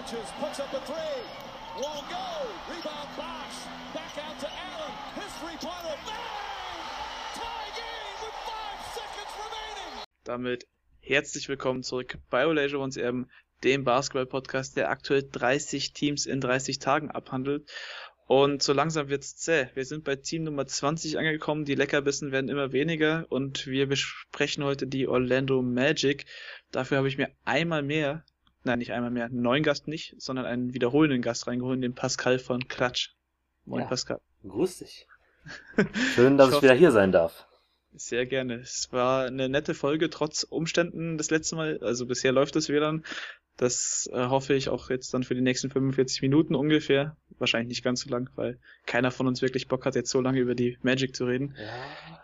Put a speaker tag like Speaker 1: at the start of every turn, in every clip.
Speaker 1: touches, puts up a three. Won't go. Rebound Bosch. Back out to Allen. His three-pointer. Bang! Tie game with five seconds remaining.
Speaker 2: Damit herzlich willkommen zurück bei Olajuwon uns eben dem Basketball-Podcast, der aktuell 30 Teams in 30 Tagen abhandelt. Und so langsam wird's zäh. Wir sind bei Team Nummer 20 angekommen. Die Leckerbissen werden immer weniger und wir besprechen heute die Orlando Magic. Dafür habe ich mir einmal mehr, nein, nicht einmal mehr, einen neuen Gast nicht, sondern einen wiederholenden Gast reingeholt, den Pascal von Klatsch.
Speaker 3: Moin, ja, Pascal. Grüß dich. Schön, dass ich, ich wieder hier sein darf.
Speaker 2: Sehr gerne. Es war eine nette Folge, trotz Umständen das letzte Mal. Also bisher läuft es wieder. Das äh, hoffe ich auch jetzt dann für die nächsten 45 Minuten ungefähr. Wahrscheinlich nicht ganz so lang, weil keiner von uns wirklich Bock hat, jetzt so lange über die Magic zu reden. Ja.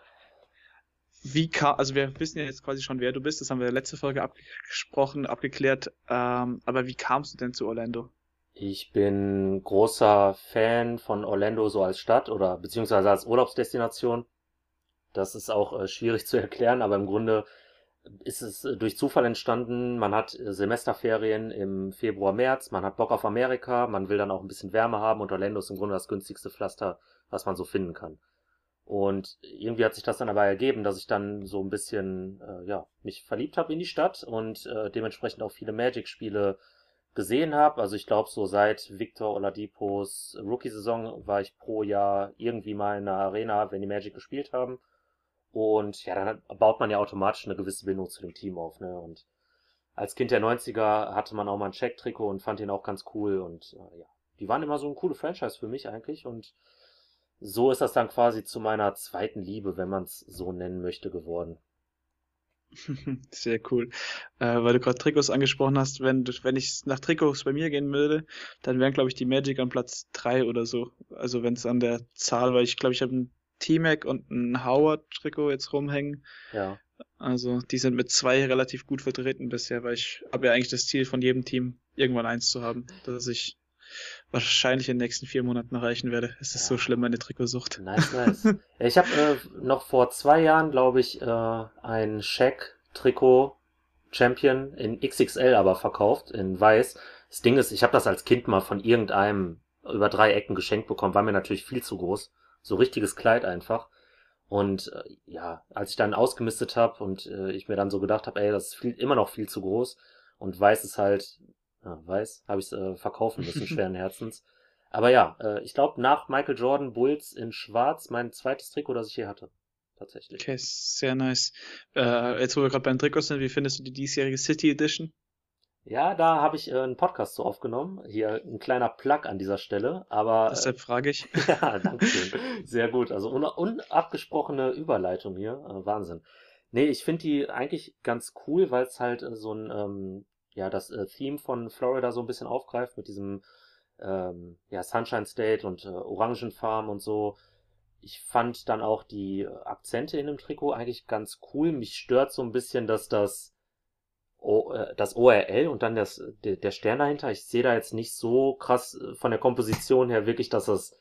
Speaker 2: Wie kam, also wir wissen ja jetzt quasi schon, wer du bist, das haben wir in der letzten Folge abgesprochen, abgeklärt. Ähm, aber wie kamst du denn zu Orlando?
Speaker 3: Ich bin großer Fan von Orlando so als Stadt oder beziehungsweise als Urlaubsdestination. Das ist auch äh, schwierig zu erklären, aber im Grunde ist es äh, durch Zufall entstanden. Man hat äh, Semesterferien im Februar, März, man hat Bock auf Amerika, man will dann auch ein bisschen Wärme haben und Orlando ist im Grunde das günstigste Pflaster, was man so finden kann. Und irgendwie hat sich das dann aber ergeben, dass ich dann so ein bisschen, äh, ja, mich verliebt habe in die Stadt und äh, dementsprechend auch viele Magic-Spiele gesehen habe. Also ich glaube, so seit Victor Oladipos Rookie-Saison war ich pro Jahr irgendwie mal in der Arena, wenn die Magic gespielt haben. Und ja, dann baut man ja automatisch eine gewisse Bindung zu dem Team auf. Ne? Und als Kind der 90er hatte man auch mal ein Check-Trikot und fand ihn auch ganz cool. Und äh, ja, die waren immer so ein coole Franchise für mich eigentlich. Und so ist das dann quasi zu meiner zweiten Liebe, wenn man es so nennen möchte, geworden.
Speaker 2: Sehr cool. Äh, weil du gerade Trikots angesprochen hast, wenn, wenn ich nach Trikots bei mir gehen würde, dann wären, glaube ich, die Magic an Platz drei oder so. Also wenn es an der Zahl, weil ich glaube, ich habe ein T-Mac und ein Howard-Trikot jetzt rumhängen.
Speaker 3: Ja.
Speaker 2: Also die sind mit zwei relativ gut vertreten bisher, weil ich habe ja eigentlich das Ziel von jedem Team, irgendwann eins zu haben, dass ich wahrscheinlich in den nächsten vier Monaten erreichen werde. Es ist ja. so schlimm, meine Trikotsucht.
Speaker 3: Nice, nice. ich habe äh, noch vor zwei Jahren, glaube ich, äh, ein Shaq-Trikot Champion in XXL aber verkauft, in weiß. Das Ding ist, ich habe das als Kind mal von irgendeinem über drei Ecken geschenkt bekommen, war mir natürlich viel zu groß so richtiges Kleid einfach. Und äh, ja, als ich dann ausgemistet habe und äh, ich mir dann so gedacht habe, ey, das ist viel, immer noch viel zu groß und weiß ist halt, ja, weiß, habe ich es äh, verkaufen müssen, schweren Herzens. Aber ja, äh, ich glaube nach Michael Jordan Bulls in Schwarz mein zweites Trikot, das ich hier hatte. Tatsächlich.
Speaker 2: Okay, sehr nice. Äh, jetzt wo wir gerade beim Trikot sind, wie findest du die diesjährige City Edition?
Speaker 3: Ja, da habe ich äh, einen Podcast zu aufgenommen. Hier ein kleiner Plug an dieser Stelle, aber.
Speaker 2: Äh, Deshalb frage ich.
Speaker 3: ja, danke schön. Sehr gut. Also un unabgesprochene Überleitung hier. Äh, Wahnsinn. Nee, ich finde die eigentlich ganz cool, weil es halt äh, so ein, ähm, ja, das äh, Theme von Florida so ein bisschen aufgreift mit diesem, ähm, ja, Sunshine State und äh, Orangenfarm und so. Ich fand dann auch die Akzente in dem Trikot eigentlich ganz cool. Mich stört so ein bisschen, dass das o, äh, das ORL und dann das, der, der Stern dahinter. Ich sehe da jetzt nicht so krass äh, von der Komposition her wirklich, dass das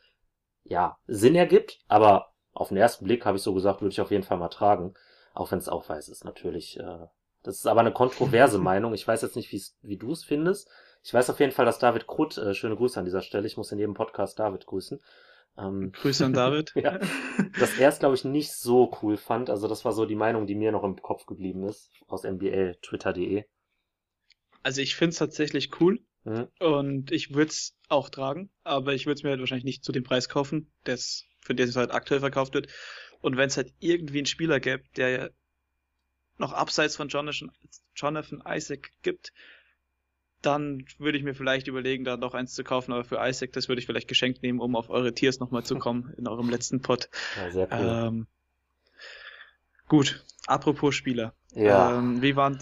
Speaker 3: ja Sinn ergibt, aber auf den ersten Blick habe ich so gesagt, würde ich auf jeden Fall mal tragen, auch wenn es auch weiß ist natürlich. Äh, das ist aber eine kontroverse Meinung. Ich weiß jetzt nicht, wie du es findest. Ich weiß auf jeden Fall, dass David Krutt, äh, schöne Grüße an dieser Stelle, ich muss in jedem Podcast David grüßen,
Speaker 2: ähm, Grüße an David.
Speaker 3: ja, dass er es, glaube ich, nicht so cool fand. Also das war so die Meinung, die mir noch im Kopf geblieben ist, aus NBA, Twitter.de.
Speaker 2: Also ich finde es tatsächlich cool mhm. und ich würde es auch tragen, aber ich würde es mir halt wahrscheinlich nicht zu dem Preis kaufen, des, für den es halt aktuell verkauft wird. Und wenn es halt irgendwie einen Spieler gäbe, der noch abseits von Jonathan, Jonathan Isaac gibt, dann würde ich mir vielleicht überlegen, da noch eins zu kaufen, aber für Isaac, das würde ich vielleicht geschenkt nehmen, um auf eure Tiers nochmal zu kommen in eurem letzten Pod.
Speaker 3: Ja, sehr cool.
Speaker 2: Ähm, gut, apropos Spieler.
Speaker 3: Ja.
Speaker 2: Ähm, wie, waren,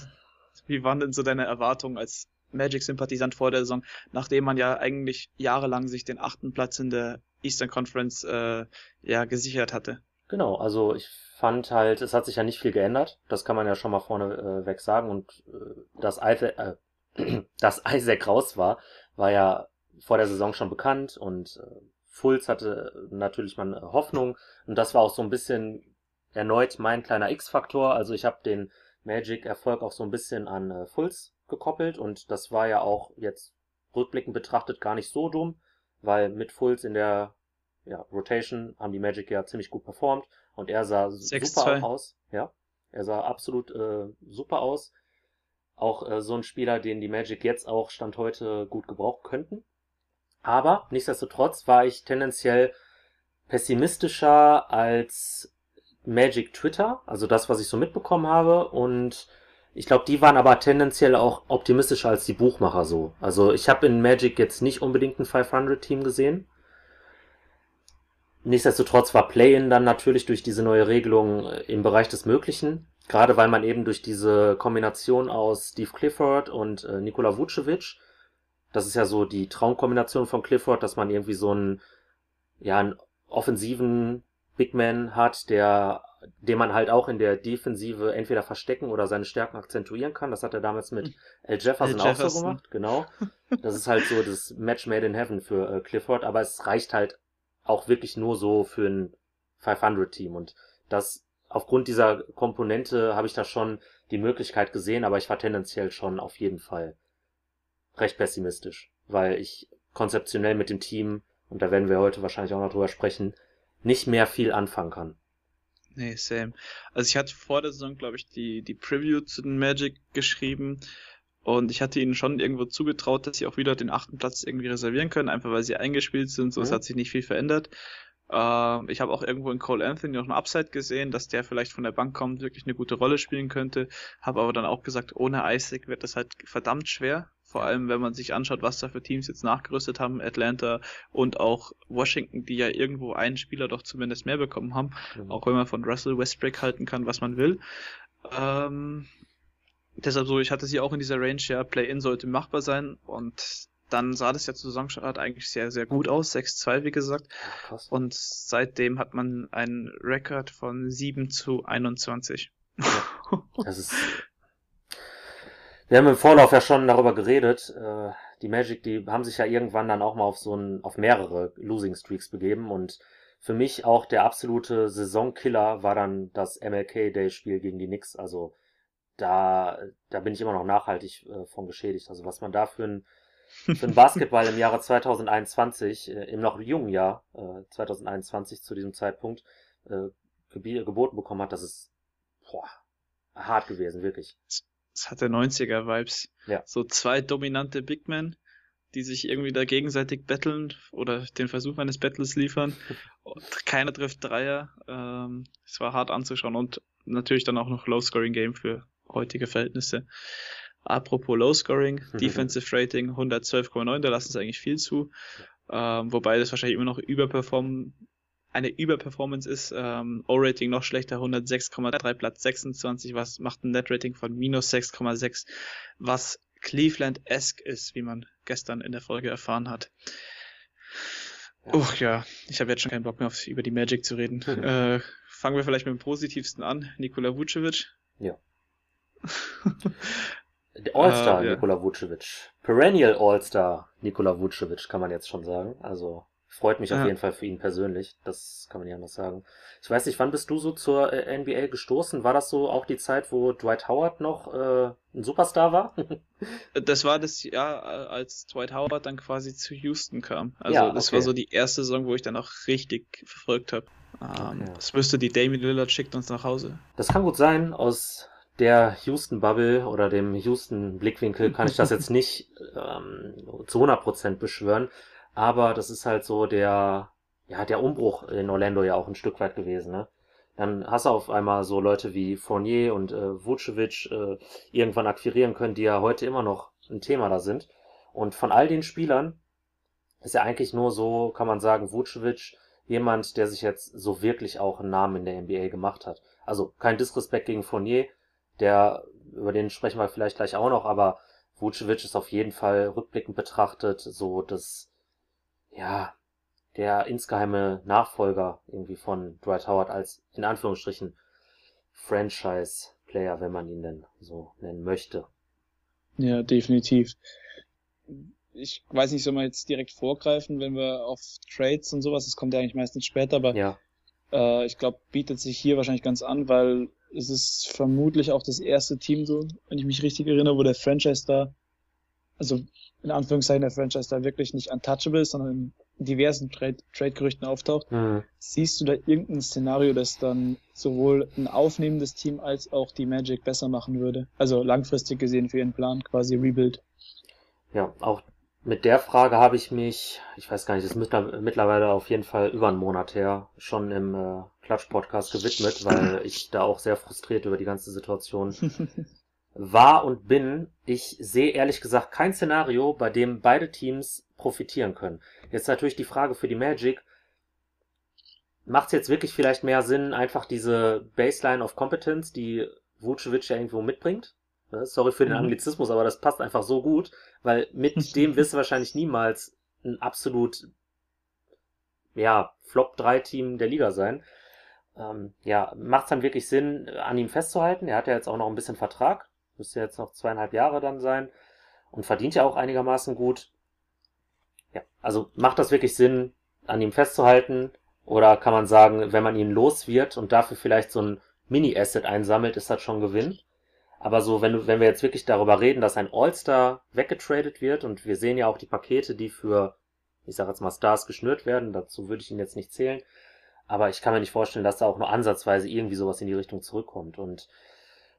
Speaker 2: wie waren denn so deine Erwartungen als Magic-Sympathisant vor der Saison, nachdem man ja eigentlich jahrelang sich den achten Platz in der Eastern Conference äh, ja gesichert hatte?
Speaker 3: Genau, also ich fand halt, es hat sich ja nicht viel geändert, das kann man ja schon mal vorneweg äh, sagen. Und äh, das alte, äh, dass Isaac raus war, war ja vor der Saison schon bekannt. Und äh, Fulz hatte natürlich mal Hoffnung. Und das war auch so ein bisschen erneut mein kleiner X-Faktor. Also ich habe den Magic-Erfolg auch so ein bisschen an äh, Fulz gekoppelt. Und das war ja auch jetzt rückblickend betrachtet gar nicht so dumm, weil mit Fulls in der ja, Rotation haben die Magic ja ziemlich gut performt und er sah
Speaker 2: 6-2.
Speaker 3: super auch aus. Ja, er sah absolut äh, super aus. Auch äh, so ein Spieler, den die Magic jetzt auch Stand heute gut gebrauchen könnten. Aber nichtsdestotrotz war ich tendenziell pessimistischer als Magic Twitter, also das, was ich so mitbekommen habe. Und ich glaube, die waren aber tendenziell auch optimistischer als die Buchmacher so. Also ich habe in Magic jetzt nicht unbedingt ein 500-Team gesehen. Nichtsdestotrotz war Play-In dann natürlich durch diese neue Regelung äh, im Bereich des Möglichen. Gerade weil man eben durch diese Kombination aus Steve Clifford und äh, Nikola Vucevic, das ist ja so die Traumkombination von Clifford, dass man irgendwie so einen, ja, einen offensiven Big Man hat, der, den man halt auch in der Defensive entweder verstecken oder seine Stärken akzentuieren kann. Das hat er damals mit Al Jefferson,
Speaker 2: Al
Speaker 3: auch so gemacht, genau. Das ist halt so das Match made in heaven für äh, Clifford, aber es reicht halt auch wirklich nur so für ein 500-Team und das aufgrund dieser Komponente habe ich da schon die Möglichkeit gesehen, aber ich war tendenziell schon auf jeden Fall recht pessimistisch, weil ich konzeptionell mit dem Team, und da werden wir heute wahrscheinlich auch noch drüber sprechen, nicht mehr viel anfangen kann.
Speaker 2: Nee, same. Also ich hatte vor der Saison, glaube ich, die, die Preview zu den Magic geschrieben und ich hatte ihnen schon irgendwo zugetraut, dass sie auch wieder den achten Platz irgendwie reservieren können, einfach weil sie eingespielt sind, so es
Speaker 3: Mhm.
Speaker 2: hat sich nicht viel verändert. Ähm, ich habe auch irgendwo in Cole Anthony noch einen Upside gesehen, dass der vielleicht von der Bank kommt, wirklich eine gute Rolle spielen könnte. Habe aber dann auch gesagt, ohne Isaac wird das halt verdammt schwer. Vor allem, wenn man sich anschaut, was da für Teams jetzt nachgerüstet haben, Atlanta und auch Washington, die ja irgendwo einen Spieler doch zumindest mehr bekommen haben.
Speaker 3: Mhm.
Speaker 2: Auch wenn man von Russell Westbrook halten kann, was man will. Ähm, deshalb so, ich hatte sie auch in dieser Range, ja, Play-In sollte machbar sein und dann sah das ja zu Saisonstart eigentlich sehr, sehr gut aus. 6-2, wie gesagt.
Speaker 3: Ja, krass.
Speaker 2: Und seitdem hat man einen Rekord von 7 zu 21.
Speaker 3: Das ist. Wir haben im Vorlauf ja schon darüber geredet. Äh, die Magic, die haben sich ja irgendwann dann auch mal auf so ein, auf mehrere Losing Streaks begeben und für mich auch der absolute Saisonkiller war dann das MLK Day Spiel gegen die Knicks. Also da, da bin ich immer noch nachhaltig äh, von geschädigt. Also was man da für ein, für ein Basketball im Jahre 2021, äh, im noch jungen Jahr äh, 2021 zu diesem Zeitpunkt äh, gebi- geboten bekommen hat, das ist boah, hart gewesen, wirklich.
Speaker 2: Es hatte 90er-Vibes.
Speaker 3: Ja.
Speaker 2: So zwei dominante Big Men, die sich irgendwie da gegenseitig betteln oder den Versuch eines Battles liefern. Und keiner trifft Dreier. Ähm, es war hart anzuschauen und natürlich dann auch noch Low-Scoring-Game für heutige Verhältnisse. Apropos Low-Scoring,
Speaker 3: Mhm.
Speaker 2: Defensive Rating 112,9, da lassen sie eigentlich viel zu. Ähm, wobei das wahrscheinlich immer noch überperform eine Überperformance ist. Ähm, O-Rating noch schlechter, 106,3, Platz 26, was macht ein Net-Rating von minus 6,6, was Cleveland-esque ist, wie man gestern in der Folge erfahren hat. Uch ja, ich habe jetzt schon keinen Bock mehr auf, über die Magic zu reden. Äh, fangen wir vielleicht mit dem Positivsten an. Nikola Vucevic.
Speaker 3: Ja. All-Star
Speaker 2: Äh, ja.
Speaker 3: Nikola Vucevic. Perennial All-Star Nikola Vucevic, kann man jetzt schon sagen. Also freut mich auf
Speaker 2: Ja.
Speaker 3: jeden Fall für ihn persönlich. Das kann man nicht anders sagen. Ich weiß nicht, wann bist du so zur äh, NBA gestoßen? War das so auch die Zeit, wo Dwight Howard noch äh, ein Superstar war?
Speaker 2: Das war das Jahr, äh, als Dwight Howard dann quasi zu Houston kam. Also
Speaker 3: Ja,
Speaker 2: das
Speaker 3: okay.
Speaker 2: war so die erste Saison, wo ich dann auch richtig verfolgt habe. Ähm,
Speaker 3: Okay.
Speaker 2: Es müsste die Damian Lillard schickt uns nach Hause.
Speaker 3: Das kann gut sein. Aus der Houston-Bubble oder dem Houston-Blickwinkel kann ich das jetzt nicht ähm, zu 100% beschwören. Aber das ist halt so der, ja, der Umbruch in Orlando ja auch ein Stück weit gewesen, ne? Dann hast du auf einmal so Leute wie Fournier und äh, Vucevic äh, irgendwann akquirieren können, die ja heute immer noch ein Thema da sind. Und von all den Spielern ist ja eigentlich nur so, kann man sagen, Vucevic jemand, der sich jetzt so wirklich auch einen Namen in der NBA gemacht hat. Also kein Disrespekt gegen Fournier, der, über den sprechen wir vielleicht gleich auch noch, aber Vucevic ist auf jeden Fall rückblickend betrachtet so das, ja, der insgeheime Nachfolger irgendwie von Dwight Howard als, in Anführungsstrichen, Franchise-Player, wenn man ihn denn so nennen möchte.
Speaker 2: Ja, definitiv. Ich weiß nicht, soll man jetzt direkt vorgreifen, wenn wir auf Trades und sowas, das kommt ja eigentlich meistens später, aber
Speaker 3: Ja,
Speaker 2: äh, ich glaube, bietet sich hier wahrscheinlich ganz an, weil es ist vermutlich auch das erste Team so, wenn ich mich richtig erinnere, wo der Franchise da also in Anführungszeichen der Franchise da wirklich nicht untouchable ist, sondern in diversen Trade-Gerüchten auftaucht. Mhm. Siehst du da irgendein Szenario, das dann sowohl ein aufnehmendes Team als auch die Magic besser machen würde? Also langfristig gesehen für ihren Plan, quasi Rebuild.
Speaker 3: Ja, auch mit der Frage habe ich mich, ich weiß gar nicht, das ist mittlerweile auf jeden Fall über einen Monat her, schon im äh, Klatsch-Podcast gewidmet, weil ich da auch sehr frustriert über die ganze Situation war und bin. Ich sehe ehrlich gesagt kein Szenario, bei dem beide Teams profitieren können. Jetzt natürlich die Frage für die Magic. Macht es jetzt wirklich vielleicht mehr Sinn, einfach diese Baseline of Competence, die Vucevic ja irgendwo mitbringt, Sorry für den mhm. Anglizismus, aber das passt einfach so gut, weil mit dem wirst du wahrscheinlich niemals ein absolut, ja, Flop-3-Team der Liga sein. Ähm, ja, macht es dann wirklich Sinn, an ihm festzuhalten? Er hat ja jetzt auch noch ein bisschen Vertrag, müsste jetzt noch zweieinhalb Jahre dann sein und verdient ja auch einigermaßen gut. Ja, also macht das wirklich Sinn, an ihm festzuhalten? Oder kann man sagen, wenn man ihn los wird und dafür vielleicht so ein Mini-Asset einsammelt, ist das schon Gewinn? Aber so, wenn, du, wenn wir jetzt wirklich darüber reden, dass ein All-Star weggetradet wird und wir sehen ja auch die Pakete, die für, ich sag jetzt mal, Stars geschnürt werden, dazu würde ich ihn jetzt nicht zählen. Aber ich kann mir nicht vorstellen, dass da auch nur ansatzweise irgendwie sowas in die Richtung zurückkommt. Und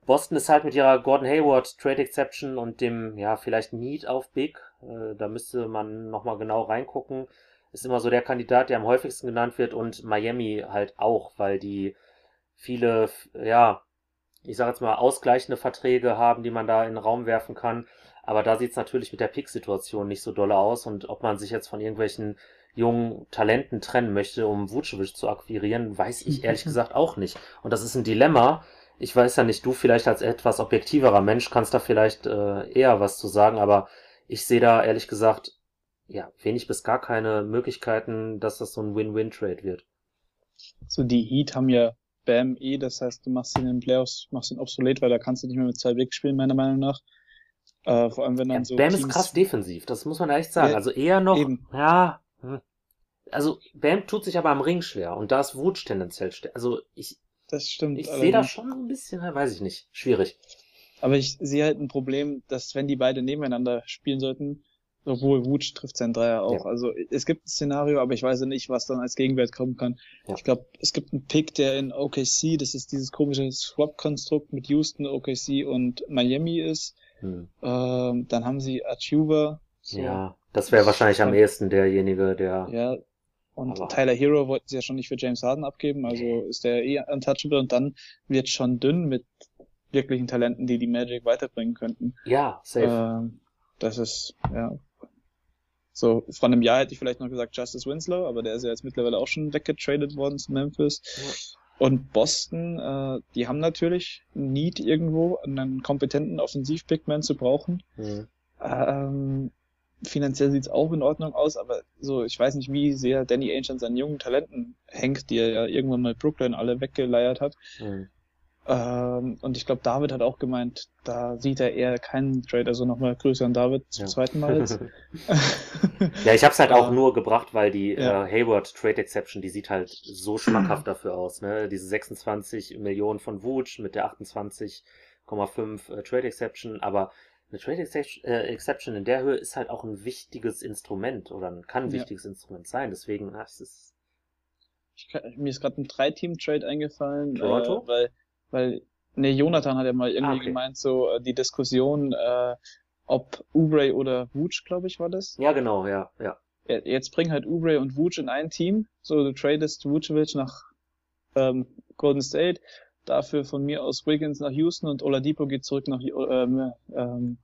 Speaker 3: Boston ist halt mit ihrer Gordon Hayward Trade Exception und dem, ja, vielleicht Need auf Big, äh, da müsste man nochmal genau reingucken, ist immer so der Kandidat, der am häufigsten genannt wird und Miami halt auch, weil die viele, ja, ich sage jetzt mal, ausgleichende Verträge haben, die man da in den Raum werfen kann. Aber da sieht es natürlich mit der Pick-Situation nicht so dolle aus. Und ob man sich jetzt von irgendwelchen jungen Talenten trennen möchte, um Vucevic zu akquirieren, weiß ich ehrlich gesagt auch nicht. Und das ist ein Dilemma. Ich weiß ja nicht, du vielleicht als etwas objektiverer Mensch kannst da vielleicht äh, eher was zu sagen, aber ich sehe da ehrlich gesagt ja wenig bis gar keine Möglichkeiten, dass das so ein Win-Win-Trade wird.
Speaker 2: So die Heat haben ja Bam eh, das heißt, du machst ihn in den Playoffs, machst ihn obsolet, weil da kannst du nicht mehr mit zwei Weg spielen, meiner Meinung nach. Äh, vor allem, wenn dann ja, so.
Speaker 3: Bam Teams ist krass defensiv, das muss man echt sagen. Ja, also eher noch, eben. ja, hm. also Bam tut sich aber am Ring schwer und da ist Wutsch tendenziell Also ich,
Speaker 2: das stimmt.
Speaker 3: Ich sehe da schon ein bisschen, weiß ich nicht, schwierig.
Speaker 2: Aber ich sehe halt ein Problem, dass wenn die beide nebeneinander spielen sollten, obwohl Wutsch trifft sein Dreier auch. Ja. Also es gibt ein Szenario, aber ich weiß nicht, was dann als Gegenwert kommen kann. Ja. Ich glaube, es gibt einen Pick, der in OKC, das ist dieses komische Swap-Konstrukt mit Houston, OKC und Miami ist. Hm. Ähm, dann haben sie Achuba.
Speaker 3: So. Ja, das wäre wahrscheinlich am ehesten derjenige, der.
Speaker 2: Ja. Und aber. Tyler Hero wollten sie ja schon nicht für James Harden abgeben, also ist der eh untouchable und dann wird schon dünn mit wirklichen Talenten, die die Magic weiterbringen könnten.
Speaker 3: Ja, safe. Ähm,
Speaker 2: das ist, ja, so, vor einem Jahr hätte ich vielleicht noch gesagt Justice Winslow, aber der ist ja jetzt mittlerweile auch schon weggetradet worden zu Memphis. Ja. Und Boston, äh, die haben natürlich Need irgendwo, einen kompetenten Offensiv-Bigman zu brauchen. Mhm. Ähm, finanziell sieht's auch in Ordnung aus, aber so, ich weiß nicht, wie sehr Danny Ainge an seinen jungen Talenten hängt, die er ja irgendwann mal Brooklyn alle weggeleiert hat. Mhm. Ähm, und ich glaube, David hat auch gemeint, da sieht er eher keinen Trade, also nochmal Grüße an David zum ja. zweiten Mal jetzt.
Speaker 3: ja, ich habe es halt auch nur gebracht, weil die ja. äh, Hayward Trade Exception, die sieht halt so schmackhaft dafür aus. Ne? Diese 26 Millionen von Wutsch mit der 28,5 äh, Trade Exception, aber eine Trade äh, Exception in der Höhe ist halt auch ein wichtiges Instrument oder kann ein wichtiges ja. Instrument sein. Deswegen, ach, es ist
Speaker 2: kann, mir ist gerade ein Drei-Team-Trade eingefallen, Toronto? Äh, weil weil, nee, Jonathan hat ja mal irgendwie ah, okay. gemeint, so äh, die Diskussion, äh, ob Ubre oder Wutsch, glaube ich, war das.
Speaker 3: Ja, genau, ja, ja.
Speaker 2: Jetzt bringen halt Ubre und Wutsch in ein Team. So, du tradest Vucevic nach ähm, Golden State, dafür von mir aus Wiggins nach Houston und Oladipo geht zurück nach ähm, ähm,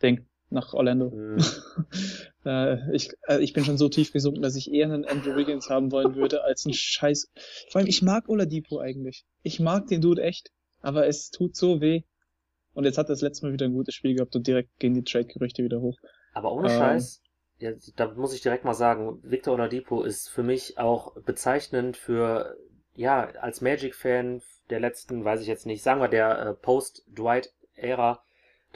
Speaker 2: Ding, nach Orlando. Mhm. äh, ich, äh, ich bin schon so tief gesunken, dass ich eher einen Andrew Wiggins haben wollen würde, als einen Scheiß. Vor allem, ich mag Oladipo eigentlich. Ich mag den Dude echt. Aber es tut so weh. Und jetzt hat er das letzte Mal wieder ein gutes Spiel gehabt und direkt gehen die Trade-Gerüchte wieder hoch.
Speaker 3: Aber ohne ähm, Scheiß, ja, da muss ich direkt mal sagen, Victor Oladipo ist für mich auch bezeichnend für, ja, als Magic-Fan der letzten, weiß ich jetzt nicht, sagen wir der äh, Post-Dwight-Ära,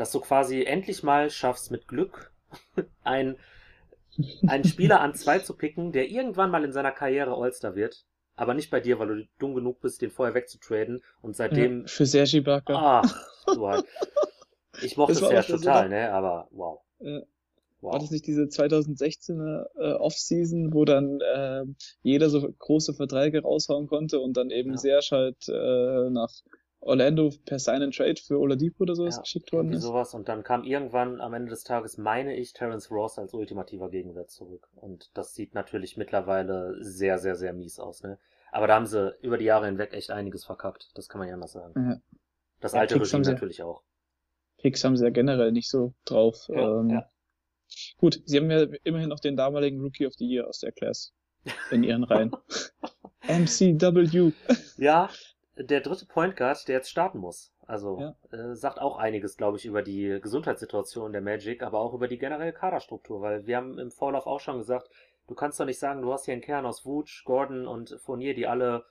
Speaker 3: dass du quasi endlich mal schaffst, mit Glück ein, einen Spieler an zwei zu picken, der irgendwann mal in seiner Karriere All-Star wird. Aber nicht bei dir, weil du dumm genug bist, den vorher wegzutraden und seitdem. Ja,
Speaker 2: für Sergi Barker.
Speaker 3: Ach, du halt. Ich mochte es ja total, ne? Aber wow.
Speaker 2: Äh, wow. War das nicht diese 2016er äh, Offseason, wo dann äh, jeder so große Verträge raushauen konnte und dann eben ja. Serge halt äh, nach Orlando per Sign and Trade für Oladipo oder sowas ja, geschickt worden ist.
Speaker 3: sowas und dann kam irgendwann am Ende des Tages, meine ich, Terence Ross als ultimativer Gegenwert zurück. Und das sieht natürlich mittlerweile sehr, sehr, sehr mies aus, ne? Aber da haben sie über die Jahre hinweg echt einiges verkackt. Das kann man ja anders sagen. Ja. Das alte ja, Regime natürlich auch.
Speaker 2: Picks haben sie ja generell nicht so drauf. Ja, ähm, ja. Gut, sie haben ja immerhin noch den damaligen Rookie of the Year aus der Class in ihren Reihen. MCW.
Speaker 3: Ja, der dritte Point Guard, der jetzt starten muss. Also ja. äh, sagt auch einiges, glaube ich, über die Gesundheitssituation der Magic, aber auch über die generelle Kaderstruktur, weil wir haben im Vorlauf auch schon gesagt, du kannst doch nicht sagen, du hast hier einen Kern aus Wutsch, Gordon und Fournier, die alle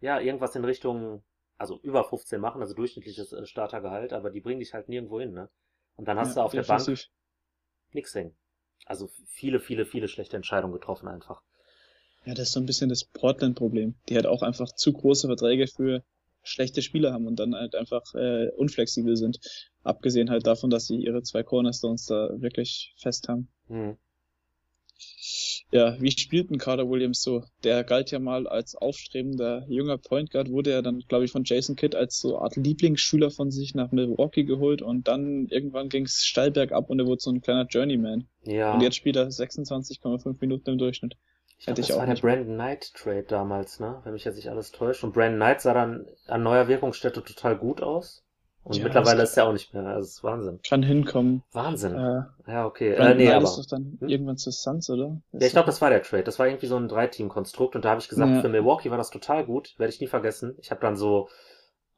Speaker 3: ja irgendwas in Richtung, also über 15 machen, also durchschnittliches äh, Startergehalt, aber die bringen dich halt nirgendwo hin, ne? Und dann hast ja, du auf der Bank nichts hängen. Also viele, viele, viele schlechte Entscheidungen getroffen einfach.
Speaker 2: Ja, das ist so ein bisschen das Portland-Problem. Die halt auch einfach zu große Verträge für schlechte Spieler haben und dann halt einfach äh, unflexibel sind. Abgesehen halt davon, dass sie ihre zwei Cornerstones da wirklich fest haben. Mhm. Ja, wie spielt ein Carter Williams so? Der galt ja mal als aufstrebender junger Point Guard, wurde ja dann, glaube ich, von Jason Kidd als so Art Lieblingsschüler von sich nach Milwaukee geholt und dann irgendwann ging es steil bergab und er wurde so ein kleiner Journeyman. Ja. Und jetzt spielt er 26,5 Minuten im Durchschnitt.
Speaker 3: Ich glaub, das war der Brandon Knight Trade damals, ne? Wenn mich jetzt nicht alles täuscht. Und Brandon Knight sah dann an neuer Wirkungsstätte total gut aus. Und ja, mittlerweile ist er auch nicht mehr. Also, das ist Wahnsinn.
Speaker 2: Kann hinkommen.
Speaker 3: Wahnsinn. Äh, ja, okay.
Speaker 2: Brandon äh, nee, Knight aber. ist doch dann hm? irgendwann zu Suns, oder?
Speaker 3: Ist ja, ich glaube, das war der Trade. Das war irgendwie so ein Drei-Team-Konstrukt. Und da habe ich gesagt, ja. für Milwaukee war das total gut. Werde ich nie vergessen. Ich habe dann so,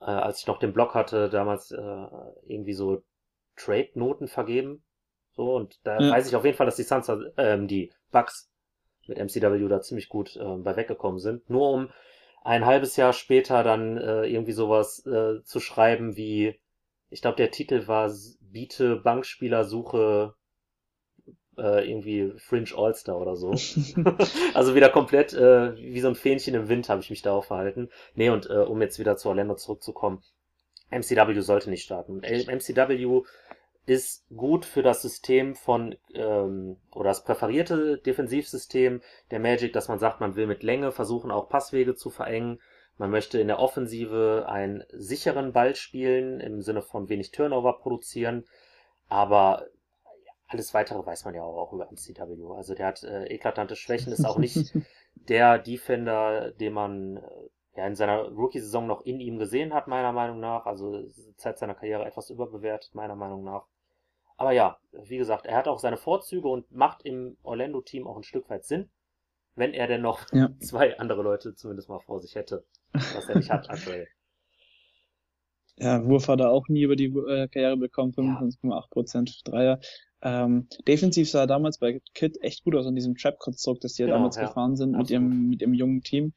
Speaker 3: äh, als ich noch den Blog hatte, damals äh, irgendwie so Trade-Noten vergeben. So, und da ja. weiß ich auf jeden Fall, dass die Suns, ähm, die Bucks mit MCW da ziemlich gut äh, bei weggekommen sind. Nur um ein halbes Jahr später dann äh, irgendwie sowas äh, zu schreiben wie, ich glaube, der Titel war Biete Bankspielersuche äh, irgendwie Fringe All-Star oder so. also wieder komplett äh, wie so ein Fähnchen im Wind habe ich mich da auch verhalten. Nee, und äh, um jetzt wieder zu Orlando zurückzukommen, MCW sollte nicht starten. MCW ist gut für das System von ähm, oder das präferierte Defensivsystem der Magic, dass man sagt, man will mit Länge versuchen, auch Passwege zu verengen. Man möchte in der Offensive einen sicheren Ball spielen, im Sinne von wenig Turnover produzieren. Aber alles weitere weiß man ja auch über MCW. Also der hat äh, eklatante Schwächen, ist auch nicht der Defender, den man äh, ja in seiner Rookie-Saison noch in ihm gesehen hat, meiner Meinung nach. Also Zeit seiner Karriere etwas überbewertet, meiner Meinung nach. Aber ja, wie gesagt, er hat auch seine Vorzüge und macht im Orlando-Team auch ein Stück weit Sinn, wenn er denn noch ja. zwei andere Leute zumindest mal vor sich hätte, was er nicht hat aktuell.
Speaker 2: Ja, Wurf hat er auch nie über die äh, Karriere bekommen, 25,8% ja. Dreier. Ähm, defensiv sah er damals bei Kid echt gut aus an diesem Trap-Konstrukt, das genau, ja damals ja. gefahren sind mit ihrem, mit ihrem jungen Team.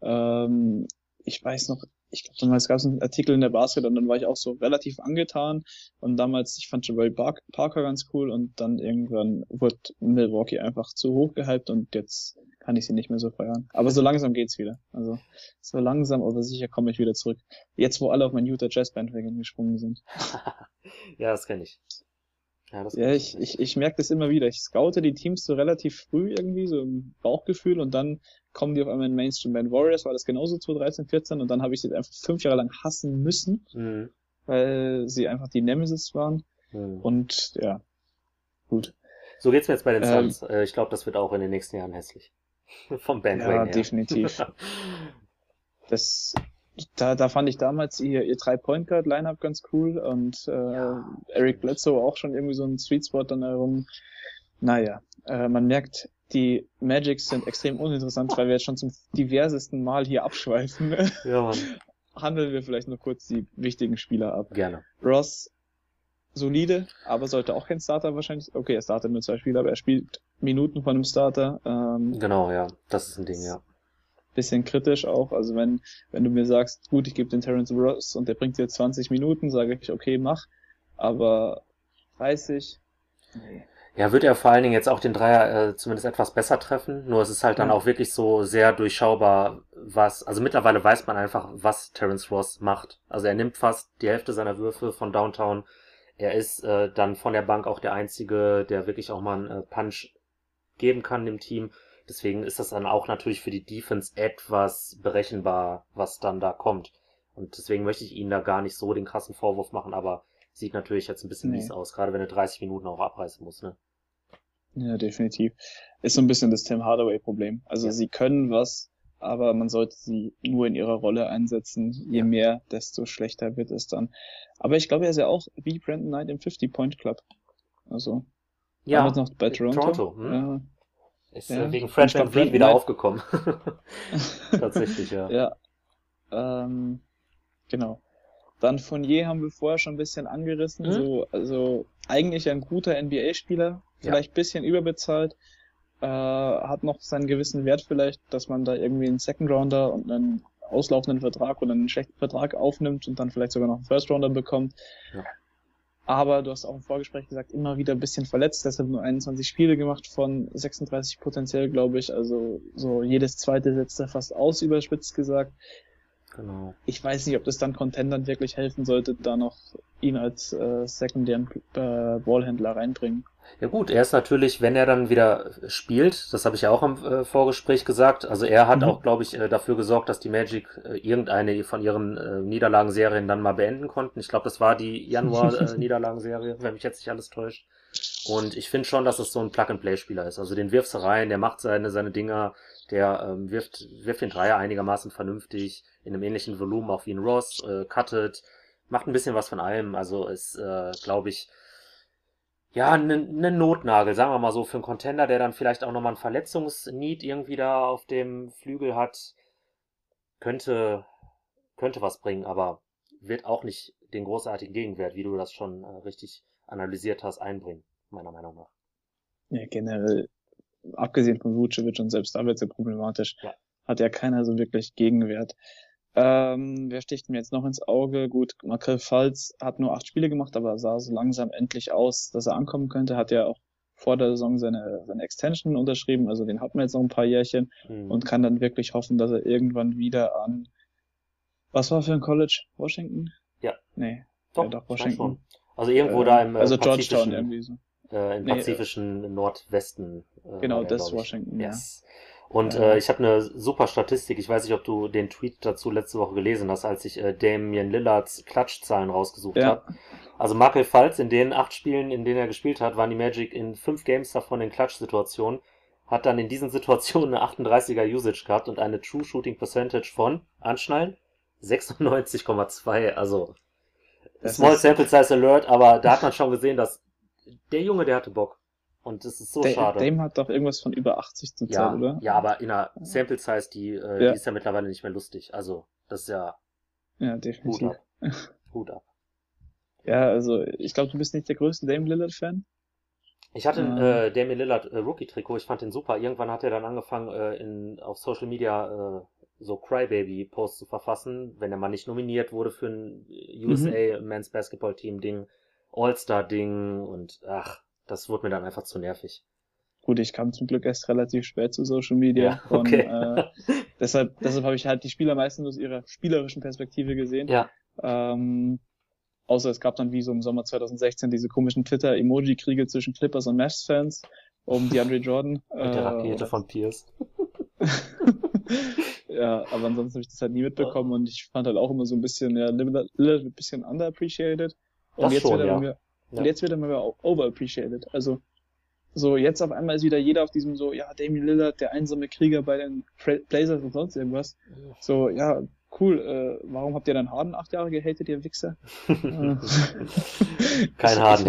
Speaker 2: Ähm, ich weiß noch, ich glaube, damals gab es einen Artikel in der Basket und dann war ich auch so relativ angetan. Und damals, ich fand Jabari Parker ganz cool und dann irgendwann wurde Milwaukee einfach zu hoch gehypt und jetzt kann ich sie nicht mehr so feiern. Aber so langsam geht's wieder. Also so langsam, aber sicher komme ich wieder zurück. Jetzt, wo alle auf mein Utah Jazz Bandwagon gesprungen sind.
Speaker 3: ja, das kenne ich.
Speaker 2: Ja, ja ich, ich, ich merke das immer wieder. Ich scoute die Teams so relativ früh irgendwie, so im Bauchgefühl und dann kommen die auf einmal in Mainstream Band Warriors, war das genauso 2013, 14 und dann habe ich sie einfach fünf Jahre lang hassen müssen, mhm. weil sie einfach die Nemesis waren. Mhm. Und ja, gut.
Speaker 3: So geht's mir jetzt bei den ähm, Suns. Ähm, ich glaube, das wird auch in den nächsten Jahren hässlich. Vom Bandwagon Ja,
Speaker 2: her. definitiv. das, da, da fand ich damals ihr, ihr drei Point Guard Lineup ganz cool und äh, ja. Eric Bledsoe auch schon irgendwie so ein Sweet Spot dann herum. Naja, äh, man merkt, die Magics sind extrem uninteressant, weil wir jetzt schon zum diversesten Mal hier abschweifen. Ja, Mann. Handeln wir vielleicht noch kurz die wichtigen Spieler ab.
Speaker 3: Gerne.
Speaker 2: Ross, solide, aber sollte auch kein Starter wahrscheinlich. Okay, er startet mit zwei Spielern, aber er spielt Minuten von einem Starter. Ähm,
Speaker 3: genau, ja, das ist ein Ding, ja.
Speaker 2: Bisschen kritisch auch. Also wenn, wenn du mir sagst, gut, ich gebe den Terrence Ross und der bringt dir 20 Minuten, sage ich, okay, mach. Aber 30,
Speaker 3: nee. Ja, wird er vor allen Dingen jetzt auch den Dreier äh, zumindest etwas besser treffen. Nur es ist halt dann auch wirklich so sehr durchschaubar, was, also mittlerweile weiß man einfach, was Terence Ross macht. Also er nimmt fast die Hälfte seiner Würfe von Downtown. er ist äh, dann von der Bank auch der Einzige, der wirklich auch mal einen äh, Punch geben kann dem Team. Deswegen ist das dann auch natürlich für die Defense etwas berechenbar, was dann da kommt. Und deswegen möchte ich ihnen da gar nicht so den krassen Vorwurf machen, aber sieht natürlich jetzt ein bisschen
Speaker 2: Nee.
Speaker 3: mies aus, gerade wenn er 30 Minuten auch abreißen muss, ne?
Speaker 2: Ja, definitiv. Ist so ein bisschen das Tim Hardaway-Problem. Also
Speaker 3: Ja.
Speaker 2: sie können was, aber man sollte sie nur in ihrer Rolle einsetzen. Je
Speaker 3: Ja.
Speaker 2: mehr, desto schlechter wird es dann. Aber ich glaube, er ist ja auch wie Brandon Knight im 50-Point-Club. Also,
Speaker 3: Ja,
Speaker 2: damals noch bei Toronto.
Speaker 3: Toronto, hm?
Speaker 2: Ja,
Speaker 3: ist
Speaker 2: ja.
Speaker 3: äh, wegen Vliet
Speaker 2: Brandon
Speaker 3: wieder
Speaker 2: Knight-
Speaker 3: aufgekommen. Tatsächlich, ja.
Speaker 2: Ja. Ähm, genau. Dann Fournier haben wir vorher schon ein bisschen angerissen.
Speaker 3: Mhm.
Speaker 2: So, also eigentlich ein guter NBA-Spieler, vielleicht ein bisschen überbezahlt. Äh, hat noch seinen gewissen Wert vielleicht, dass man da irgendwie einen Second Rounder und einen auslaufenden Vertrag oder einen schlechten Vertrag aufnimmt und dann vielleicht sogar noch einen First Rounder bekommt.
Speaker 3: Ja.
Speaker 2: Aber du hast auch im Vorgespräch gesagt, immer wieder ein bisschen verletzt, deshalb nur 21 Spiele gemacht von 36 potenziell, glaube ich. Also so jedes zweite setzt er fast aus, überspitzt gesagt
Speaker 3: Genau.
Speaker 2: ich weiß nicht, ob das dann Contendern wirklich helfen sollte, da noch ihn als äh, sekundären äh, Ballhändler reinbringen.
Speaker 3: Ja gut, er ist natürlich, wenn er dann wieder spielt, das habe ich ja auch im äh, Vorgespräch gesagt, also er hat
Speaker 2: Mhm.
Speaker 3: auch, glaube ich, äh, dafür gesorgt, dass die Magic äh, irgendeine von ihren äh, Niederlagenserien dann mal beenden konnten. Ich glaube, das war die Januar-Niederlagenserie, wenn mich jetzt nicht alles täuscht. Und ich finde schon, dass es so ein Plug-and-Play-Spieler ist. Also den wirfst du rein, der macht seine, seine Dinger, der ähm, wirft, wirft den Dreier einigermaßen vernünftig, in einem ähnlichen Volumen auch wie ein Ross, äh, cuttet, macht ein bisschen was von allem. Also ist, äh, glaube ich, ja, ein ne Notnagel, sagen wir mal so, für einen Contender, der dann vielleicht auch nochmal ein Verletzungsneed irgendwie da auf dem Flügel hat, könnte, könnte was bringen, aber wird auch nicht den großartigen Gegenwert, wie du das schon äh, richtig analysiert hast, einbringen, meiner Meinung nach.
Speaker 2: Ja, generell, abgesehen von Vucevic und selbst da wird es ja problematisch,
Speaker 3: Ja.
Speaker 2: hat ja keiner so wirklich Gegenwert. Ähm, wer sticht mir jetzt noch ins Auge? Gut, Markel Falz hat nur acht Spiele gemacht, aber sah so langsam endlich aus, dass er ankommen könnte. Hat ja auch vor der Saison seine, seine Extension unterschrieben, also den hat man jetzt noch ein paar Jährchen.
Speaker 3: Mhm.
Speaker 2: und kann dann wirklich hoffen, dass er irgendwann wieder an was war für ein College? Washington?
Speaker 3: Ja.
Speaker 2: Nee.
Speaker 3: Doch,
Speaker 2: ja, doch, Washington.
Speaker 3: Also irgendwo
Speaker 2: Äh,
Speaker 3: da im äh,
Speaker 2: also Georgetown
Speaker 3: pazifischen,
Speaker 2: irgendwie so.
Speaker 3: äh, im
Speaker 2: Nee, äh,
Speaker 3: pazifischen Nordwesten. Äh,
Speaker 2: Genau, das. Washington, ja.
Speaker 3: Yes. Und äh, ich habe eine super Statistik. Ich weiß nicht, ob du den Tweet dazu letzte Woche gelesen hast, als ich äh, Damian Lillards Klatschzahlen rausgesucht
Speaker 2: Ja.
Speaker 3: habe. Also Markel Falz, in den acht Spielen, in denen er gespielt hat, waren die Magic in fünf Games davon in Klatschsituationen. Hat dann in diesen Situationen eine 38er Usage gehabt und eine True Shooting Percentage von, anschnallen, 96,2. Also Small
Speaker 2: ist-
Speaker 3: Sample Size Alert, aber da hat man schon gesehen, dass der Junge, der hatte Bock. Und das ist so
Speaker 2: Da-
Speaker 3: schade.
Speaker 2: Dame hat doch irgendwas von über 80 zur
Speaker 3: Ja,
Speaker 2: oder?
Speaker 3: ja, aber in einer Sample Size, die, äh,
Speaker 2: Ja.
Speaker 3: die ist ja mittlerweile nicht mehr lustig. Also, das ist ja
Speaker 2: Ja,
Speaker 3: Hut
Speaker 2: definitiv.
Speaker 3: ab. Hut ab.
Speaker 2: Ja, also ich glaube, du bist nicht der größte Dame Lillard-Fan.
Speaker 3: Ich hatte
Speaker 2: Ja.
Speaker 3: äh, Damian Lillard äh, Rookie-Trikot, ich fand den super. Irgendwann hat er dann angefangen, äh, in, auf Social Media äh, so Crybaby-Posts zu verfassen, wenn er mal nicht nominiert wurde für ein
Speaker 2: Mhm.
Speaker 3: USA Men's Basketball Team Ding, All-Star Ding und ach, das wurde mir dann einfach zu nervig.
Speaker 2: Gut, ich kam zum Glück erst relativ spät zu Social Media.
Speaker 3: Ja, okay.
Speaker 2: Und, äh, deshalb deshalb habe ich halt die Spieler meistens aus ihrer spielerischen Perspektive gesehen.
Speaker 3: Ja,
Speaker 2: Ähm, außer es gab dann wie so im Sommer 2016 diese komischen Twitter-Emoji-Kriege zwischen Clippers und Mavs-Fans um DeAndre Jordan.
Speaker 3: mit der
Speaker 2: Äh,
Speaker 3: Rakete von Pierce.
Speaker 2: ja, aber ansonsten habe ich das halt nie mitbekommen und ich fand halt auch immer so ein bisschen, ja, wird ein bisschen underappreciated. Und
Speaker 3: Das
Speaker 2: jetzt
Speaker 3: schon,
Speaker 2: wird er
Speaker 3: ja.
Speaker 2: wieder,
Speaker 3: Ja.
Speaker 2: und jetzt wird er mal wieder overappreciated. Also, so jetzt auf einmal ist wieder jeder auf diesem so, ja, Damian Lillard, der einsame Krieger bei den Blazers und sonst irgendwas. So, ja, cool, äh, warum habt ihr dann Harden acht Jahre gehatet, ihr Wichser? Äh,
Speaker 3: Kein
Speaker 2: ich,
Speaker 3: Harden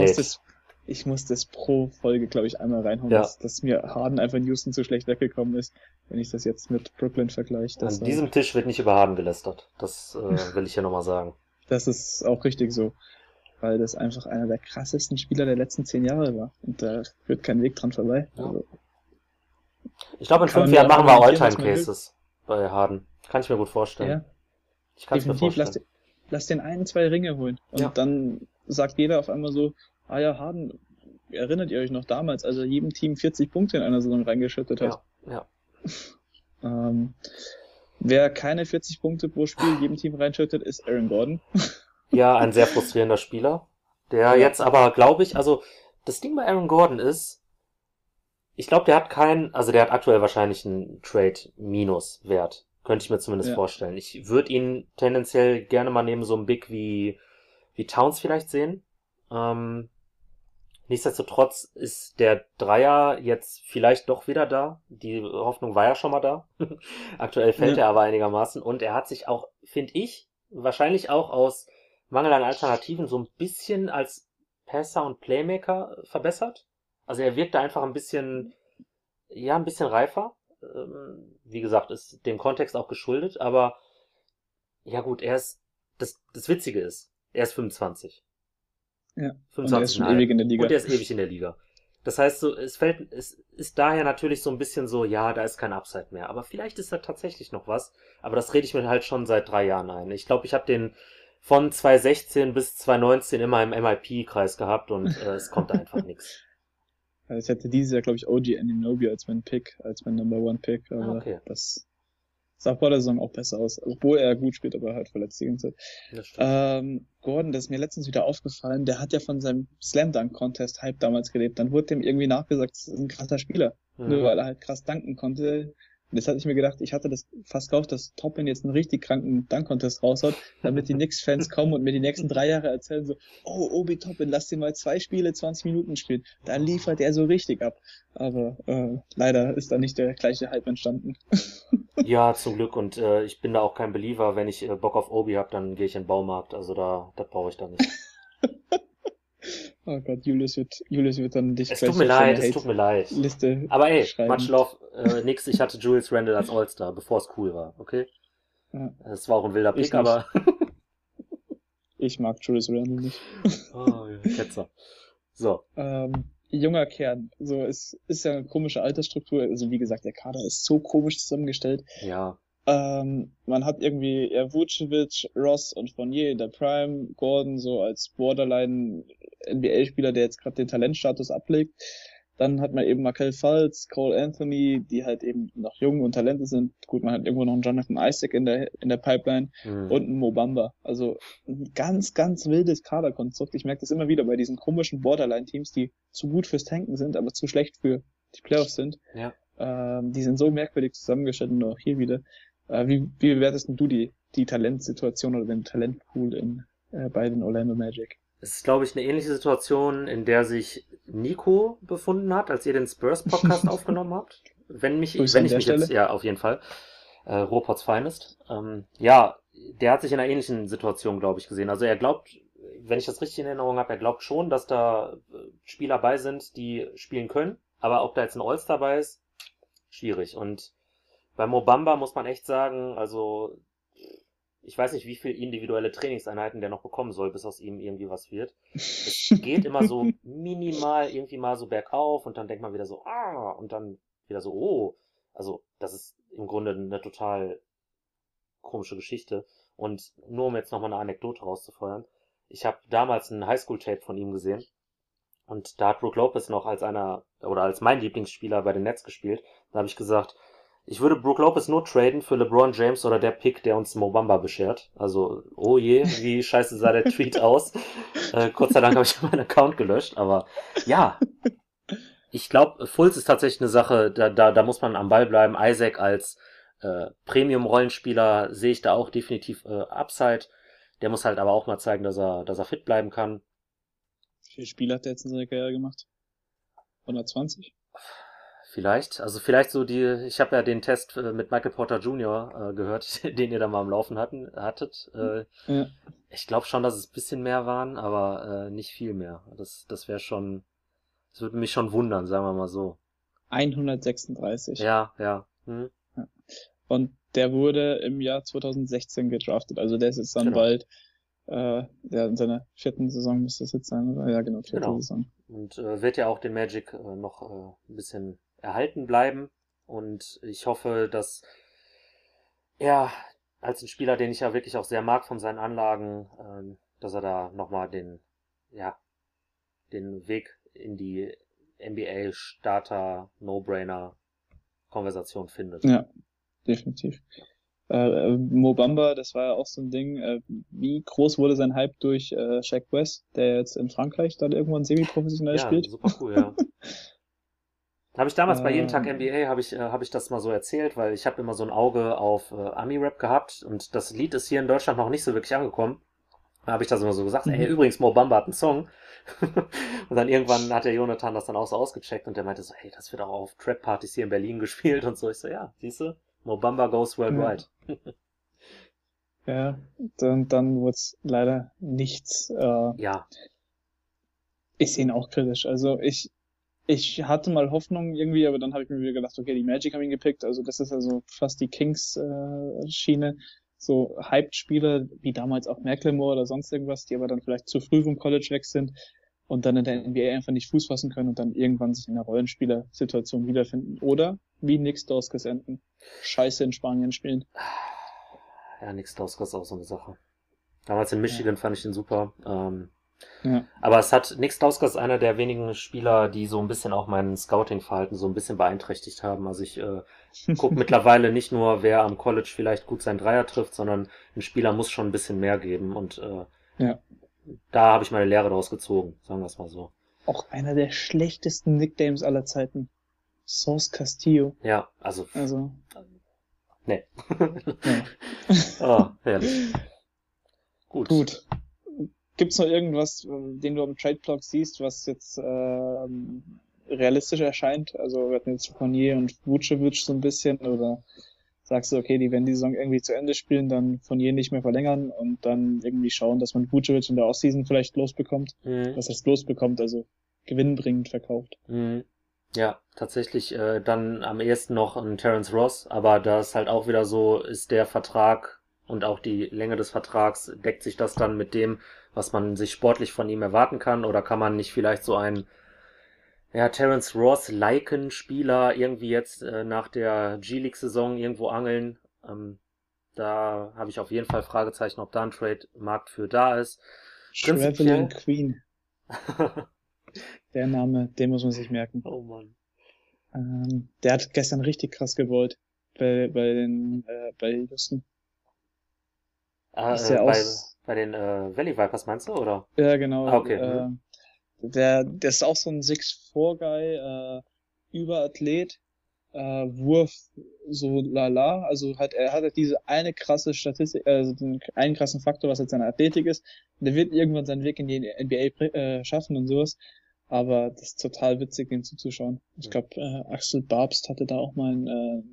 Speaker 2: ich muss das, pro Folge, glaube ich, einmal reinhauen,
Speaker 3: Ja.
Speaker 2: dass, dass mir Harden einfach in Houston zu schlecht weggekommen ist, wenn ich das jetzt mit Brooklyn vergleiche.
Speaker 3: An diesem Tisch wird nicht über Harden gelästert. Das äh, will ich hier nochmal sagen.
Speaker 2: das ist auch richtig so. Weil das einfach einer der krassesten Spieler der letzten zehn Jahre war. Und da führt kein Weg dran vorbei.
Speaker 3: Ja.
Speaker 2: Also,
Speaker 3: Ich glaube, in fünf Jahren
Speaker 2: ja
Speaker 3: machen wir
Speaker 2: argumentieren, was
Speaker 3: Alltime
Speaker 2: man will.
Speaker 3: Cases bei Harden. Kann ich mir gut vorstellen.
Speaker 2: ja,
Speaker 3: Ich kann es mir.
Speaker 2: Lass,
Speaker 3: vorstellen.
Speaker 2: den- lass den einen, zwei Ringe holen. Und
Speaker 3: Ja.
Speaker 2: dann sagt jeder auf einmal so, ah ja, Harden, erinnert ihr euch noch damals, als er jedem Team 40 Punkte in einer Saison reingeschüttet hat?
Speaker 3: Ja, ja.
Speaker 2: Ähm, wer keine 40 Punkte pro Spiel jedem Team reinschüttet, ist Aaron Gordon.
Speaker 3: ja, ein sehr frustrierender Spieler. Der jetzt aber, glaube ich, also das Ding bei Aaron Gordon ist, ich glaube, der hat keinen, also der hat aktuell wahrscheinlich einen Trade-Minus-Wert. Könnte ich mir zumindest
Speaker 2: Ja.
Speaker 3: vorstellen. Ich würde ihn tendenziell gerne mal neben so einem Big wie, wie Towns vielleicht sehen. Ähm, nichtsdestotrotz ist der Dreier jetzt vielleicht doch wieder da. Die Hoffnung war ja schon mal da. Aktuell fällt
Speaker 2: Ja.
Speaker 3: er aber einigermaßen und er hat sich auch, finde ich, wahrscheinlich auch aus Mangel an Alternativen so ein bisschen als Passer und Playmaker verbessert. Also er wirkt da einfach ein bisschen, ja, ein bisschen reifer. Ähm, Wie gesagt, ist dem Kontext auch geschuldet, aber ja gut, er ist, das, das Witzige ist, er ist 25.
Speaker 2: Ja. Und er ist
Speaker 3: 25
Speaker 2: schon ewig in der Liga.
Speaker 3: Und er ist ewig in der Liga. Das heißt, so, es fällt, es ist daher natürlich so ein bisschen so, ja, da ist kein Upside mehr. Aber vielleicht ist da tatsächlich noch was. Aber das rede ich mir halt schon seit drei Jahren ein. Ich glaube, ich habe den von 2016 bis 2019 immer im MIP-Kreis gehabt und äh, es kommt einfach nichts.
Speaker 2: Also ich hätte dieses Jahr, glaube ich, OG Ananobi als mein Pick, als mein Number One Pick, aber
Speaker 3: Ah, okay.
Speaker 2: das sah vor der Saison auch besser aus. Obwohl er gut spielt, aber halt verletzt die ganze Zeit. Ähm, Gordon, das ist mir letztens wieder aufgefallen, der hat ja von seinem Slam Dunk Contest Hype damals gelebt. Dann wurde dem irgendwie nachgesagt, das ist ein krasser Spieler.
Speaker 3: Mhm.
Speaker 2: Nur weil er halt krass danken konnte. Und jetzt hatte ich mir gedacht, ich hatte das fast gehofft, dass Toppin jetzt einen richtig kranken Dunk-Contest raushaut, damit die Knicks-Fans kommen und mir die nächsten drei Jahre erzählen so, oh, Obi Toppin, lass den mal zwei Spiele, 20 Minuten spielen. Da liefert er so richtig ab. Aber äh, leider ist da nicht der gleiche Hype entstanden.
Speaker 3: Ja, zum Glück. Und äh, ich bin da auch kein Believer. Wenn ich äh, Bock auf Obi habe, dann gehe ich in den Baumarkt. Also da, das brauche ich da nicht.
Speaker 2: Oh Gott, Julius wird, Julius wird dann dich
Speaker 3: es tut mir leid, es tut mir leid.
Speaker 2: Liste
Speaker 3: Aber ey,
Speaker 2: schreiben.
Speaker 3: much love, äh, nix, ich hatte Julius Randle als All-Star, bevor es cool war, okay?
Speaker 2: Ja.
Speaker 3: Es war auch ein wilder
Speaker 2: Ich
Speaker 3: Pick,
Speaker 2: nicht.
Speaker 3: aber.
Speaker 2: Ich mag Julius Randle nicht.
Speaker 3: oh, Ketzer. So.
Speaker 2: ähm, junger Kern. So, es ist ja eine komische Altersstruktur. Also wie gesagt, der Kader ist so komisch zusammengestellt.
Speaker 3: Ja.
Speaker 2: Ähm, man hat irgendwie ja, Vucevic, Ross und Fournier in der Prime, Gordon so als Borderline NBA-Spieler, der jetzt gerade den Talentstatus ablegt. Dann hat man eben Markel Fultz, Cole Anthony, die halt eben noch jung und Talente sind. Gut, man hat irgendwo noch einen Jonathan Isaac in der in der Pipeline
Speaker 3: Hm.
Speaker 2: und einen Mobamba. Also ein ganz, ganz wildes Kaderkonstrukt. Ich merke das immer wieder bei diesen komischen Borderline-Teams, die zu gut fürs Tanken sind, aber zu schlecht für die Playoffs sind.
Speaker 3: Ja.
Speaker 2: Ähm, die sind so merkwürdig zusammengestellt und auch hier wieder. Äh, wie, wie bewertest denn du die, die Talentsituation oder den Talentpool in, äh, bei den Orlando Magic?
Speaker 3: Es ist, glaube ich, eine ähnliche Situation, in der sich Nico befunden hat, als ihr den Spurs-Podcast aufgenommen habt. Wenn mich,
Speaker 2: Grüße
Speaker 3: wenn ich mich jetzt,
Speaker 2: Stelle.
Speaker 3: ja, auf jeden Fall. Äh, Ropots Finest. Ähm, ja, der hat sich in einer ähnlichen Situation, glaube ich, gesehen. Also er glaubt, wenn ich das richtig in Erinnerung habe, er glaubt schon, dass da äh, Spieler bei sind, die spielen können. Aber ob da jetzt ein All-Star bei ist, schwierig. Und bei Mobamba muss man echt sagen, also ich weiß nicht, wie viel individuelle Trainingseinheiten der noch bekommen soll, bis aus ihm irgendwie was wird. Es geht immer so minimal irgendwie mal so bergauf und dann denkt man wieder so, ah, und dann wieder so, oh. Also, das ist im Grunde eine total komische Geschichte. Und nur um jetzt nochmal eine Anekdote rauszufeuern. Ich habe damals ein Highschool-Tape von ihm gesehen. Und da hat Brook Lopez noch als einer, oder als mein Lieblingsspieler bei den Nets gespielt. Da habe ich gesagt, ich würde Brook Lopez nur traden für LeBron James oder der Pick, der uns Mobamba beschert. Also, oh je, wie scheiße sah der Tweet aus. Äh, Gott sei Dank habe ich meinen Account gelöscht, aber ja. Ich glaube, Fulz ist tatsächlich eine Sache, da, da, da muss man am Ball bleiben. Isaac als äh, Premium-Rollenspieler sehe ich da auch definitiv äh, Upside. Der muss halt aber auch mal zeigen, dass er, dass er fit bleiben kann.
Speaker 2: Wie viele Spiele hat der jetzt in seiner Karriere gemacht? 120?
Speaker 3: Vielleicht. Also vielleicht so die, ich habe ja den Test äh, mit Michael Porter Jr. Äh, gehört, den ihr da mal am Laufen hatten, hattet. Äh,
Speaker 2: Ja.
Speaker 3: ich glaube schon, dass es ein bisschen mehr waren, aber nicht viel mehr. Das, das wäre schon, das würde mich schon wundern, sagen wir mal so.
Speaker 2: 136.
Speaker 3: Ja, ja. Hm?
Speaker 2: Und der wurde im Jahr 2016 gedraftet. Also der ist jetzt dann
Speaker 3: Genau.
Speaker 2: bald, äh, der in seiner vierten Saison müsste das jetzt sein, oder? Ja, genau, vierte
Speaker 3: Genau.
Speaker 2: Saison.
Speaker 3: Und äh, wird ja auch den Magic äh, noch äh, ein bisschen erhalten bleiben. Und ich hoffe, dass er als ein Spieler, den ich ja wirklich auch sehr mag von seinen Anlagen, ähm, dass er da nochmal den, ja, den Weg in die NBA Starter No-Brainer Konversation findet.
Speaker 2: Ja, definitiv. Äh, Mobamba, das war ja auch so ein Ding. Äh, wie groß wurde sein Hype durch äh, Shaq West, der jetzt in Frankreich dann irgendwann semi-professionell
Speaker 3: Ja,
Speaker 2: spielt?
Speaker 3: super cool, ja. Habe ich damals bei jeden Tag
Speaker 2: Ähm.
Speaker 3: NBA habe ich äh, habe ich das mal so erzählt, weil ich habe immer so ein Auge auf äh, Ami-Rap gehabt und das Lied ist hier in Deutschland noch nicht so wirklich angekommen. Da habe ich das immer so gesagt, ey,
Speaker 2: Mhm.
Speaker 3: übrigens, Mo Bamba hat einen Song. und dann irgendwann hat der Jonathan das dann auch so ausgecheckt und der meinte so, hey, das wird auch auf Trap-Partys hier in Berlin gespielt und so. Ich so, ja, siehst du, Mo Bamba goes worldwide.
Speaker 2: Ja, dann, dann wurde es leider nichts. Äh,
Speaker 3: Ja,
Speaker 2: ich sehe ihn auch kritisch. Also ich, ich hatte mal Hoffnung irgendwie, aber dann habe ich mir wieder gedacht, okay, die Magic haben ihn gepickt. Also das ist also fast die Kings-Schiene. so Hyped-Spieler wie damals auch Macklemore oder sonst irgendwas, die aber dann vielleicht zu früh vom College weg sind und dann in der NBA einfach nicht Fuß fassen können und dann irgendwann sich in einer Rollenspieler-Situation wiederfinden. Oder wie Nick Stauskas enden. Scheiße in Spanien spielen.
Speaker 3: ja, Nick Stauskas ist auch so eine Sache. Damals in Michigan fand ich den super. Ähm,
Speaker 2: Ja.
Speaker 3: Aber es hat, Nick Stauskas ist einer der wenigen Spieler, die so ein bisschen auch mein Scouting-Verhalten so ein bisschen beeinträchtigt haben. Also ich äh, gucke mittlerweile nicht nur, wer am College vielleicht gut sein Dreier trifft, sondern ein Spieler muss schon ein bisschen mehr geben. Und äh,
Speaker 2: Ja.
Speaker 3: da habe ich meine Lehre daraus gezogen, sagen wir es mal so.
Speaker 2: Auch einer der schlechtesten Nicknames aller Zeiten. Sauce Castillo.
Speaker 3: Ja, also,
Speaker 2: Also,
Speaker 3: nee.
Speaker 2: ja.
Speaker 3: oh, herrlich. Gut.
Speaker 2: Gut. Gibt's noch irgendwas, äh, den du am Trade-Blog siehst, was jetzt ähm, realistisch erscheint? Also wir hatten jetzt Fournier und Vucevic so ein bisschen oder sagst du, okay, die werden die Saison irgendwie zu Ende spielen, dann Fournier nicht mehr verlängern und dann irgendwie schauen, dass man Vucevic in der Offseason vielleicht losbekommt?
Speaker 3: Mhm.
Speaker 2: Was heißt losbekommt? Also gewinnbringend verkauft.
Speaker 3: Mhm. Ja, tatsächlich äh, dann am ehesten noch ein Terence Ross, aber da ist halt auch wieder so, ist der Vertrag und auch die Länge des Vertrags, deckt sich das dann mit dem, was man sich sportlich von ihm erwarten kann, oder kann man nicht vielleicht so einen ja, Terence Ross liken Spieler irgendwie jetzt äh, nach der G-League-Saison irgendwo angeln? Ähm, da habe ich auf jeden Fall Fragezeichen, ob da ein Trade-Markt für da ist.
Speaker 2: Traveling Queen, der Name, den muss man sich merken.
Speaker 3: oh Mann.
Speaker 2: Ähm, der hat gestern richtig krass geballt bei, bei den äh, bei Houston.
Speaker 3: Ah,
Speaker 2: Ist
Speaker 3: äh,
Speaker 2: ja
Speaker 3: bei,
Speaker 2: aus-
Speaker 3: bei den äh, Valley Vipers meinst du, oder?
Speaker 2: Ja, genau.
Speaker 3: Ah, okay,
Speaker 2: Äh, der, der ist auch so ein 6'4-Guy, äh, Überathlet, äh, Wurf so lala. Also hat er hat halt diese eine krasse Statistik, also den einen krassen Faktor, was jetzt seine Athletik ist. Der wird irgendwann seinen Weg in die NBA äh, schaffen und sowas. Aber das ist total witzig, dem zuzuschauen. Ich glaube, äh, Axel Barbst hatte da auch mal einen äh,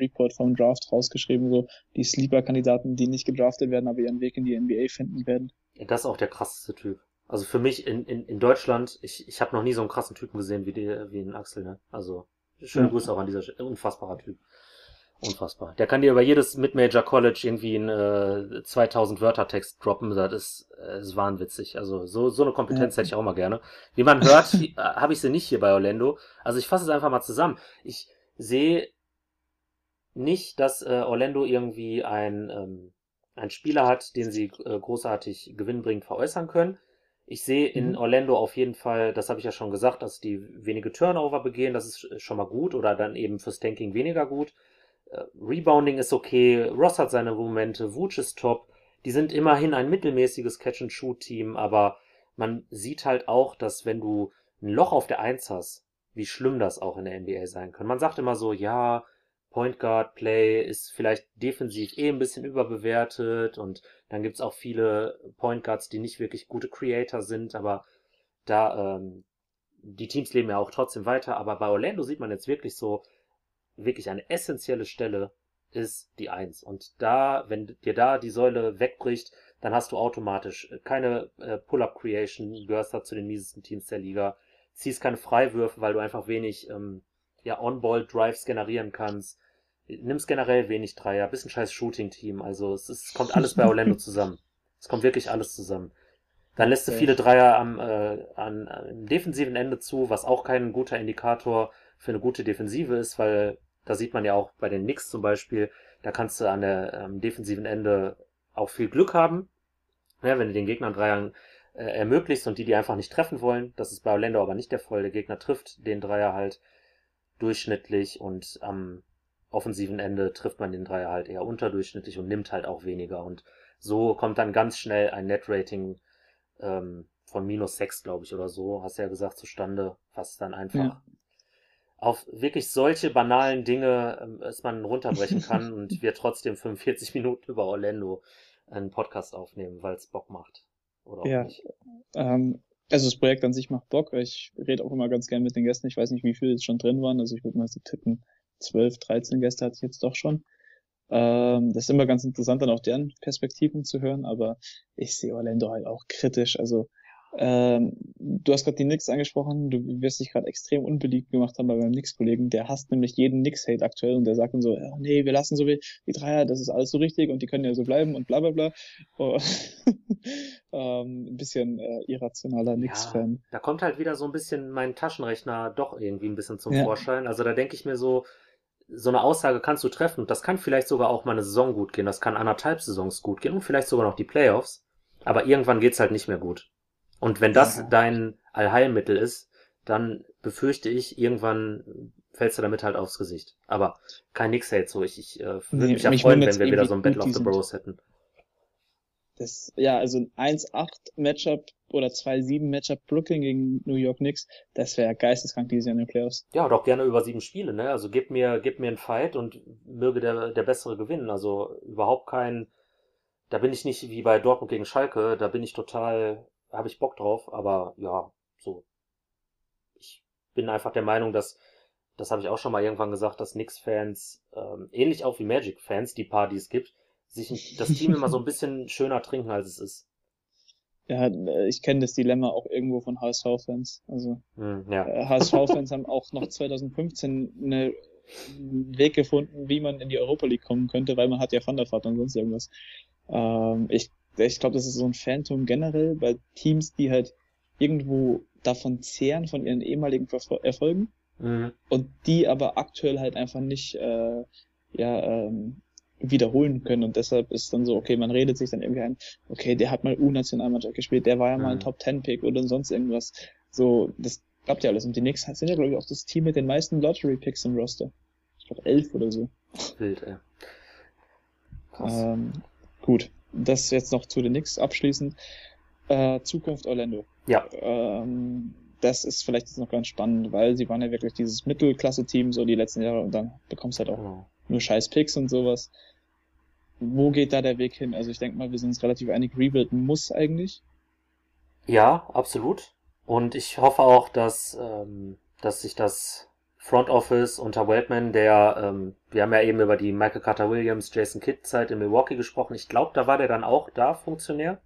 Speaker 2: Report vom Draft rausgeschrieben, so die Sleeper-Kandidaten, die nicht gedraftet werden, aber ihren Weg in die NBA finden werden.
Speaker 3: Das ist auch der krasseste Typ. Also für mich in, in, in Deutschland, ich, ich habe noch nie so einen krassen Typen gesehen wie, die, wie den Axel, ne? Also schöne
Speaker 2: Ja.
Speaker 3: Grüße auch an dieser Stelle. Unfassbarer Typ. Unfassbar. Der kann dir über jedes Mid-Major College irgendwie einen äh, 2000 Wörter Text droppen. Das ist, äh, ist wahnwitzig. Also so, so eine Kompetenz hätte ich auch mal gerne. Wie man hört, äh, habe ich sie nicht hier bei Orlando. Also ich fasse es einfach mal zusammen. Ich sehe nicht, dass äh, Orlando irgendwie ein, ähm, ein Spieler hat, den sie äh, großartig gewinnbringend veräußern können. Ich sehe in
Speaker 2: Mhm.
Speaker 3: Orlando auf jeden Fall, das habe ich ja schon gesagt, dass die wenige Turnover begehen, das ist schon mal gut oder dann eben fürs Tanking weniger gut. Äh, Rebounding ist okay, Ross hat seine Momente, Vooch ist top. Die sind immerhin ein mittelmäßiges Catch-and-Shoot-Team, aber man sieht halt auch, dass wenn du ein Loch auf der Eins hast, wie schlimm das auch in der NBA sein kann. Man sagt immer so, ja, Point Guard Play ist vielleicht defensiv eh ein bisschen überbewertet und dann gibt's auch viele Point Guards, die nicht wirklich gute Creator sind, aber da ähm, die Teams leben ja auch trotzdem weiter. Aber bei Orlando sieht man jetzt wirklich so, wirklich eine essentielle Stelle ist die Eins. Und da, wenn dir da die Säule wegbricht, dann hast du automatisch keine äh, Pull-Up-Creation, gehörst da zu den miesesten Teams der Liga, ziehst keine Freiwürfe, weil du einfach wenig ähm, ja, On-Ball-Drives generieren kannst, nimmst generell wenig Dreier, bist ein scheiß Shooting-Team, also es, ist, es kommt alles bei Orlando zusammen. Es kommt wirklich alles zusammen. Dann lässt du
Speaker 2: Okay.
Speaker 3: viele Dreier am, äh, an, am defensiven Ende zu, was auch kein guter Indikator für eine gute Defensive ist, weil da sieht man ja auch bei den Knicks zum Beispiel, da kannst du an der ähm, defensiven Ende auch viel Glück haben, ja, wenn du den Gegnern Dreier äh, ermöglichst und die, die einfach nicht treffen wollen. Das ist bei Orlando aber nicht der Fall. Der Gegner trifft den Dreier halt durchschnittlich und am offensiven Ende trifft man den Dreier halt eher unterdurchschnittlich und nimmt halt auch weniger. Und so kommt dann ganz schnell ein Net-Rating ähm, von minus sechs, glaube ich, oder so, hast du ja gesagt, zustande, was dann einfach
Speaker 2: Ja.
Speaker 3: auf wirklich solche banalen Dinge ähm, es man runterbrechen kann und wir trotzdem 45 Minuten über Orlando einen Podcast aufnehmen, weil es Bock macht. Oder auch
Speaker 2: Ja.
Speaker 3: nicht.
Speaker 2: Ähm, also das Projekt an sich macht Bock. Ich rede auch immer ganz gern mit den Gästen. Ich weiß nicht, wie viele jetzt schon drin waren. Also ich würde mal so tippen, 12, 13 Gäste hatte ich jetzt doch schon. Ähm, das ist immer ganz interessant, dann auch deren Perspektiven zu hören, aber ich sehe Orlando halt auch kritisch. Also ähm, du hast gerade die Knicks angesprochen, du wirst dich gerade extrem unbeliebt gemacht haben bei meinem Knicks-Kollegen. Der hasst nämlich jeden Knicks-Hate aktuell und der sagt dann so, ja, nee, wir lassen so wie die Dreier, das ist alles so richtig und die können ja so bleiben und bla bla bla. Oh, ähm, ein bisschen äh, irrationaler Knicks-Fan.
Speaker 3: Da kommt halt wieder so ein bisschen mein Taschenrechner doch irgendwie ein bisschen zum
Speaker 2: Ja.
Speaker 3: Vorschein. Also da denke ich mir so, so eine Aussage kannst du treffen und das kann vielleicht sogar auch mal eine Saison gut gehen, das kann anderthalb Saisons gut gehen und vielleicht sogar noch die Playoffs, aber irgendwann geht's halt nicht mehr gut. Und wenn das
Speaker 2: Ja.
Speaker 3: dein Allheilmittel ist, dann befürchte ich, irgendwann fällst du damit halt aufs Gesicht. Aber kein Nix-Hate so. Ich, ich äh, würde
Speaker 2: Nee,
Speaker 3: mich ja freuen, wenn wir wieder so ein Battle of the. Boroughs hätten.
Speaker 2: Das, ja, also ein 1-8 Matchup oder 2-7 Matchup Brooklyn gegen New York Knicks, das wäre geisteskrank dieses Jahr in den Playoffs.
Speaker 3: Ja, und auch gerne über sieben Spiele, ne? Also gib mir, gib mir einen Fight und möge der, der Bessere gewinnen. Also überhaupt kein, da bin ich nicht wie bei Dortmund gegen Schalke, da bin ich total, habe ich Bock drauf, aber ja, so. Ich bin einfach der Meinung, dass, das habe ich auch schon mal irgendwann gesagt, dass Knicks-Fans, ähm, ähnlich auch wie Magic-Fans, die paar, die es gibt, sich das Team immer so ein bisschen schöner trinken, als es ist.
Speaker 2: Ja, äh, ich kenne das Dilemma auch irgendwo von HSV-Fans. Also
Speaker 3: Hm, ja.
Speaker 2: äh, HSV-Fans haben auch noch 2015 eine, einen Weg gefunden, wie man in die Europa League kommen könnte, weil man hat ja Van der Vaart und sonst irgendwas. Ähm, ich ich glaube, das ist so ein Phantom generell bei Teams, die halt irgendwo davon zehren, von ihren ehemaligen Erfolgen
Speaker 3: Mhm.
Speaker 2: und die aber aktuell halt einfach nicht äh, ja, ähm, wiederholen können. Und deshalb ist dann so, okay, man redet sich dann irgendwie ein, okay, der hat mal U-Nationalmannschaft gespielt, der war ja mal ein
Speaker 3: Mhm.
Speaker 2: Top-10-Pick oder sonst irgendwas. So, das klappt ja alles. Und die Knicks sind ja, glaube ich, auch das Team mit den meisten Lottery-Picks im Roster. Ich glaube, elf oder so.
Speaker 3: Wild, ey. Krass.
Speaker 2: Ähm, gut, das jetzt noch zu den Knicks abschließend. Äh, Zukunft Orlando.
Speaker 3: Ja.
Speaker 2: Ähm, das ist vielleicht jetzt noch ganz spannend, weil sie waren ja wirklich dieses Mittelklasse-Team so die letzten Jahre und dann bekommst du halt auch
Speaker 3: Genau.
Speaker 2: nur scheiß Picks und sowas. Wo geht da der Weg hin? Also ich denke mal, wir sind uns relativ einig, Rebuild muss eigentlich.
Speaker 3: Ja, absolut. Und ich hoffe auch, dass, ähm, dass sich das Front Office unter Weltman, der, ähm, wir haben ja eben über die Michael Carter Williams, Jason Kidd Zeit in Milwaukee gesprochen. Ich glaube, da war der dann auch da Funktionär.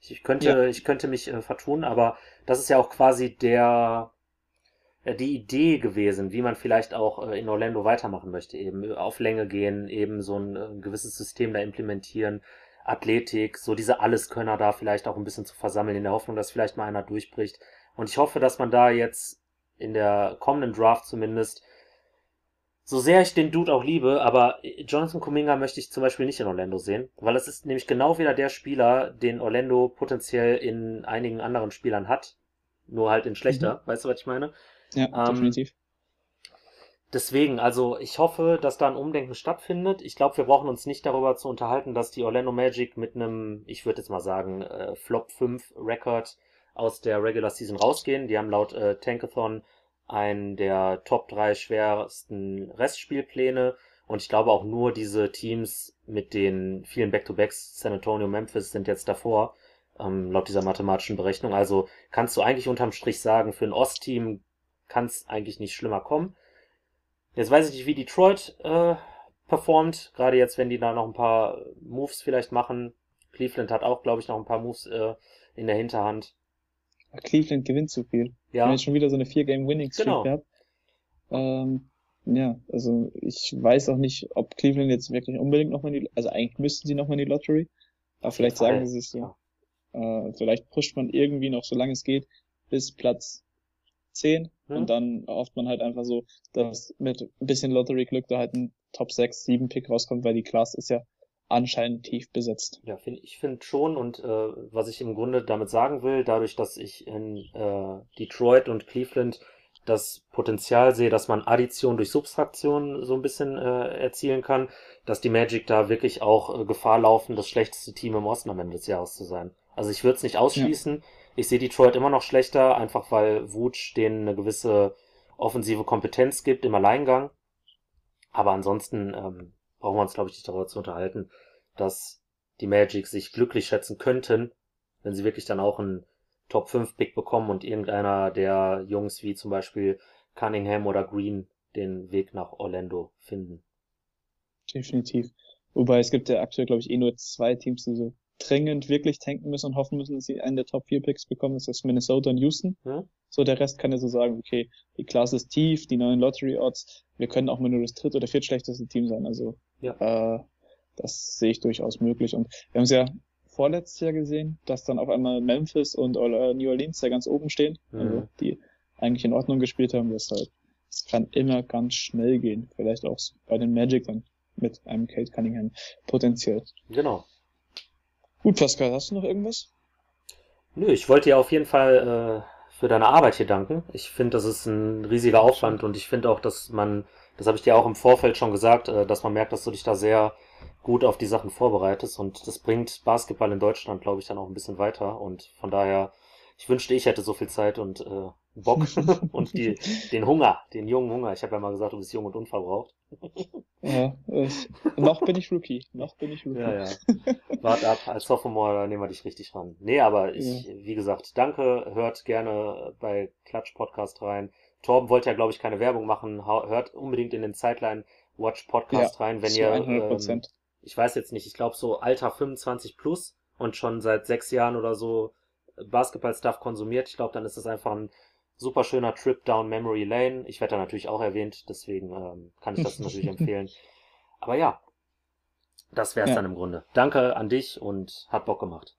Speaker 3: Ich, ich könnte,
Speaker 2: Ja.
Speaker 3: ich könnte mich äh, vertun, aber das ist ja auch quasi der, äh, die Idee gewesen, wie man vielleicht auch äh, in Orlando weitermachen möchte, eben auf Länge gehen, eben so ein, äh, gewisses System da implementieren, Athletik, so diese Alleskönner da vielleicht auch ein bisschen zu versammeln, in der Hoffnung, dass vielleicht mal einer durchbricht. Und ich hoffe, dass man da jetzt in der kommenden Draft zumindest, so sehr ich den Dude auch liebe, aber Jonathan Kuminga möchte ich zum Beispiel nicht in Orlando sehen, weil es ist nämlich genau wieder der Spieler, den Orlando potenziell in einigen anderen Spielern hat, nur halt in schlechter, weißt du, was ich meine?
Speaker 2: Ja,
Speaker 3: Ähm,
Speaker 2: definitiv.
Speaker 3: Deswegen, also ich hoffe, dass da ein Umdenken stattfindet. Ich glaube, wir brauchen uns nicht darüber zu unterhalten, dass die Orlando Magic mit einem, ich würde jetzt mal sagen, äh, Flop 5 Record aus der Regular Season rausgehen. Die haben laut äh, Tankathon einen der Top 3 schwersten Restspielpläne. Und ich glaube auch nur diese Teams mit den vielen Back-to-Backs, San Antonio, Memphis, sind jetzt davor, ähm, laut dieser mathematischen Berechnung. Also kannst du eigentlich unterm Strich sagen, für ein Ost-Team kann es eigentlich nicht schlimmer kommen. Jetzt weiß ich nicht, wie Detroit äh, performt, gerade jetzt, wenn die da noch ein paar Moves vielleicht machen. Cleveland hat auch, glaube ich, noch ein paar Moves äh, in der Hinterhand.
Speaker 2: Cleveland gewinnt zu viel. Wir haben
Speaker 3: Ja,
Speaker 2: jetzt schon wieder so eine Vier-Game-Winning-Streak
Speaker 3: Genau.
Speaker 2: gehabt. Ähm, ja, also ich weiß auch nicht, ob Cleveland jetzt wirklich unbedingt nochmal in die, also eigentlich müssten sie nochmal in die Lottery. Aber vielleicht
Speaker 3: Fall,
Speaker 2: sagen sie sich so, äh, vielleicht pusht man irgendwie noch, solange es geht, bis Platz 10
Speaker 3: Hm.
Speaker 2: und dann hofft man halt einfach so, dass mit ein bisschen Lottery-Glück da halt ein Top 6, 7 Pick rauskommt, weil die Class ist ja anscheinend tief besetzt.
Speaker 3: Ja, find, ich finde schon und äh, was ich im Grunde damit sagen will, dadurch, dass ich in äh, Detroit und Cleveland das Potenzial sehe, dass man Addition durch Subtraktion so ein bisschen äh, erzielen kann, dass die Magic da wirklich auch äh, Gefahr laufen, das schlechteste Team im Osten am Ende des Jahres zu sein. Also ich würde es nicht ausschließen. Ja. Ich sehe Detroit immer noch schlechter, einfach weil Wutsch denen eine gewisse offensive Kompetenz gibt im Alleingang. Aber ansonsten ähm, brauchen wir uns, glaube ich, nicht darüber zu unterhalten, dass die Magic sich glücklich schätzen könnten, wenn sie wirklich dann auch einen Top 5 Pick bekommen und irgendeiner der Jungs wie zum Beispiel Cunningham oder Green den Weg nach Orlando finden.
Speaker 2: Definitiv. Wobei es gibt ja aktuell, glaube ich, eh nur zwei Teams, die so dringend wirklich tanken müssen und hoffen müssen, dass sie einen der Top 4 Picks bekommen. Das ist Minnesota und Houston. Ja. So, der Rest kann ja so sagen, okay, die Klasse ist tief, die neuen Lottery Odds, wir können auch mal nur das dritte oder viertschlechteste Team sein. Also, ja. äh, das sehe ich durchaus möglich. Und wir haben es ja vorletztes Jahr gesehen, dass dann auf einmal Memphis und äh, New Orleans da ganz oben stehen, mhm. also die eigentlich in Ordnung gespielt haben. Deshalb, es kann immer ganz schnell gehen. Vielleicht auch bei den Magic dann mit einem Kate Cunningham potenziell.
Speaker 3: Genau.
Speaker 2: Gut, Pascal, hast du noch irgendwas?
Speaker 3: Nö, ich wollte dir auf jeden Fall äh, für deine Arbeit hier danken. Ich finde, das ist ein riesiger Aufwand und ich finde auch, dass man, das habe ich dir auch im Vorfeld schon gesagt, äh, dass man merkt, dass du dich da sehr gut auf die Sachen vorbereitest und das bringt Basketball in Deutschland, glaube ich, dann auch ein bisschen weiter und von daher, ich wünschte, ich hätte so viel Zeit und äh, Bock und die, den Hunger, den jungen Hunger. Ich habe ja mal gesagt, du bist jung und unverbraucht.
Speaker 2: Ja, ich, noch bin ich Rookie. Noch bin ich Rookie.
Speaker 3: Ja, ja. Wart ab, als Sophomore nehmen wir dich richtig ran. Nee, aber ich, ja. wie gesagt, danke, hört gerne bei Klatsch Podcast rein. Torben wollte ja, glaube ich, keine Werbung machen. Hört unbedingt in den Sideline Watch Podcast ja, rein, wenn ihr, ähm, ich weiß jetzt nicht, ich glaube so Alter 25 plus und schon seit sechs Jahren oder so Basketball-Stuff konsumiert. Ich glaube, dann ist das einfach ein super schöner Trip down Memory Lane. Ich werde da natürlich auch erwähnt, deswegen ähm, kann ich das natürlich empfehlen. Aber ja, das wäre es ja. dann im Grunde. Danke an dich und hat Bock gemacht.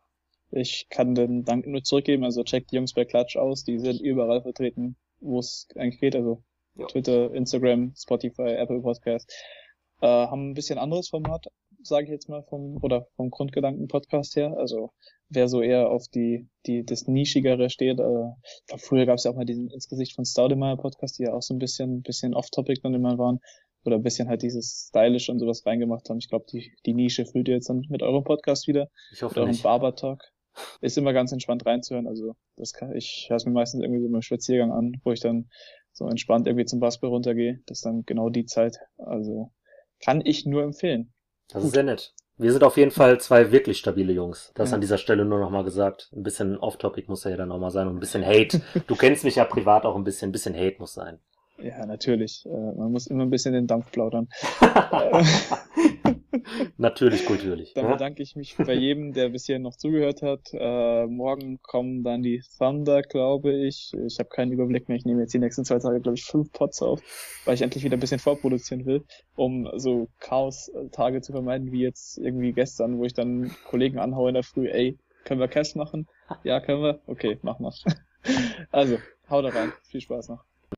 Speaker 2: Ich kann den Dank nur zurückgeben. Also checkt die Jungs bei Klatsch aus. Die sind überall vertreten, wo es eigentlich geht. Also ja. Twitter, Instagram, Spotify, Apple Podcast. Äh, haben ein bisschen anderes Format, sage ich jetzt mal vom oder vom Grundgedanken Podcast her. Also wer so eher auf die die das nischigere steht. Äh, ich glaube, früher gab es ja auch mal diesen ins Gesicht von Staudemeyer Podcast, die ja auch so ein bisschen bisschen off-topic dann immer waren oder ein bisschen halt dieses stylisch und sowas reingemacht haben. Ich glaube, die die Nische fühlt ihr jetzt dann mit eurem Podcast wieder.
Speaker 3: Ich hoffe
Speaker 2: mit eurem. Barber Talk. Ist immer ganz entspannt reinzuhören. Also das kann ich höre es mir meistens irgendwie so im Spaziergang an, wo ich dann so entspannt irgendwie zum Basketball runtergehe. Das ist dann genau die Zeit. Also kann ich nur empfehlen.
Speaker 3: Das Gut. ist sehr nett. Wir sind auf jeden Fall zwei wirklich stabile Jungs. Das ja. an dieser Stelle nur nochmal gesagt. Ein bisschen off-topic muss er ja dann auch mal sein und ein bisschen Hate. du kennst mich ja privat auch ein bisschen. Ein bisschen Hate muss sein.
Speaker 2: Ja, natürlich. Äh, man muss immer ein bisschen den Dampf plaudern.
Speaker 3: natürlich kulturlich.
Speaker 2: Dann bedanke ich mich bei jedem, der bis hierhin noch zugehört hat. Äh, morgen kommen dann die Thunder, glaube ich. Ich habe keinen Überblick mehr. Ich nehme jetzt die nächsten zwei Tage, glaube ich, fünf Pots auf, weil ich endlich wieder ein bisschen vorproduzieren will, um so Chaos-Tage zu vermeiden, wie jetzt irgendwie gestern, wo ich dann Kollegen anhaue in der Früh, ey, können wir Cash machen? Ja, können wir? Okay, mach mal. Also, hau da rein. Viel Spaß noch.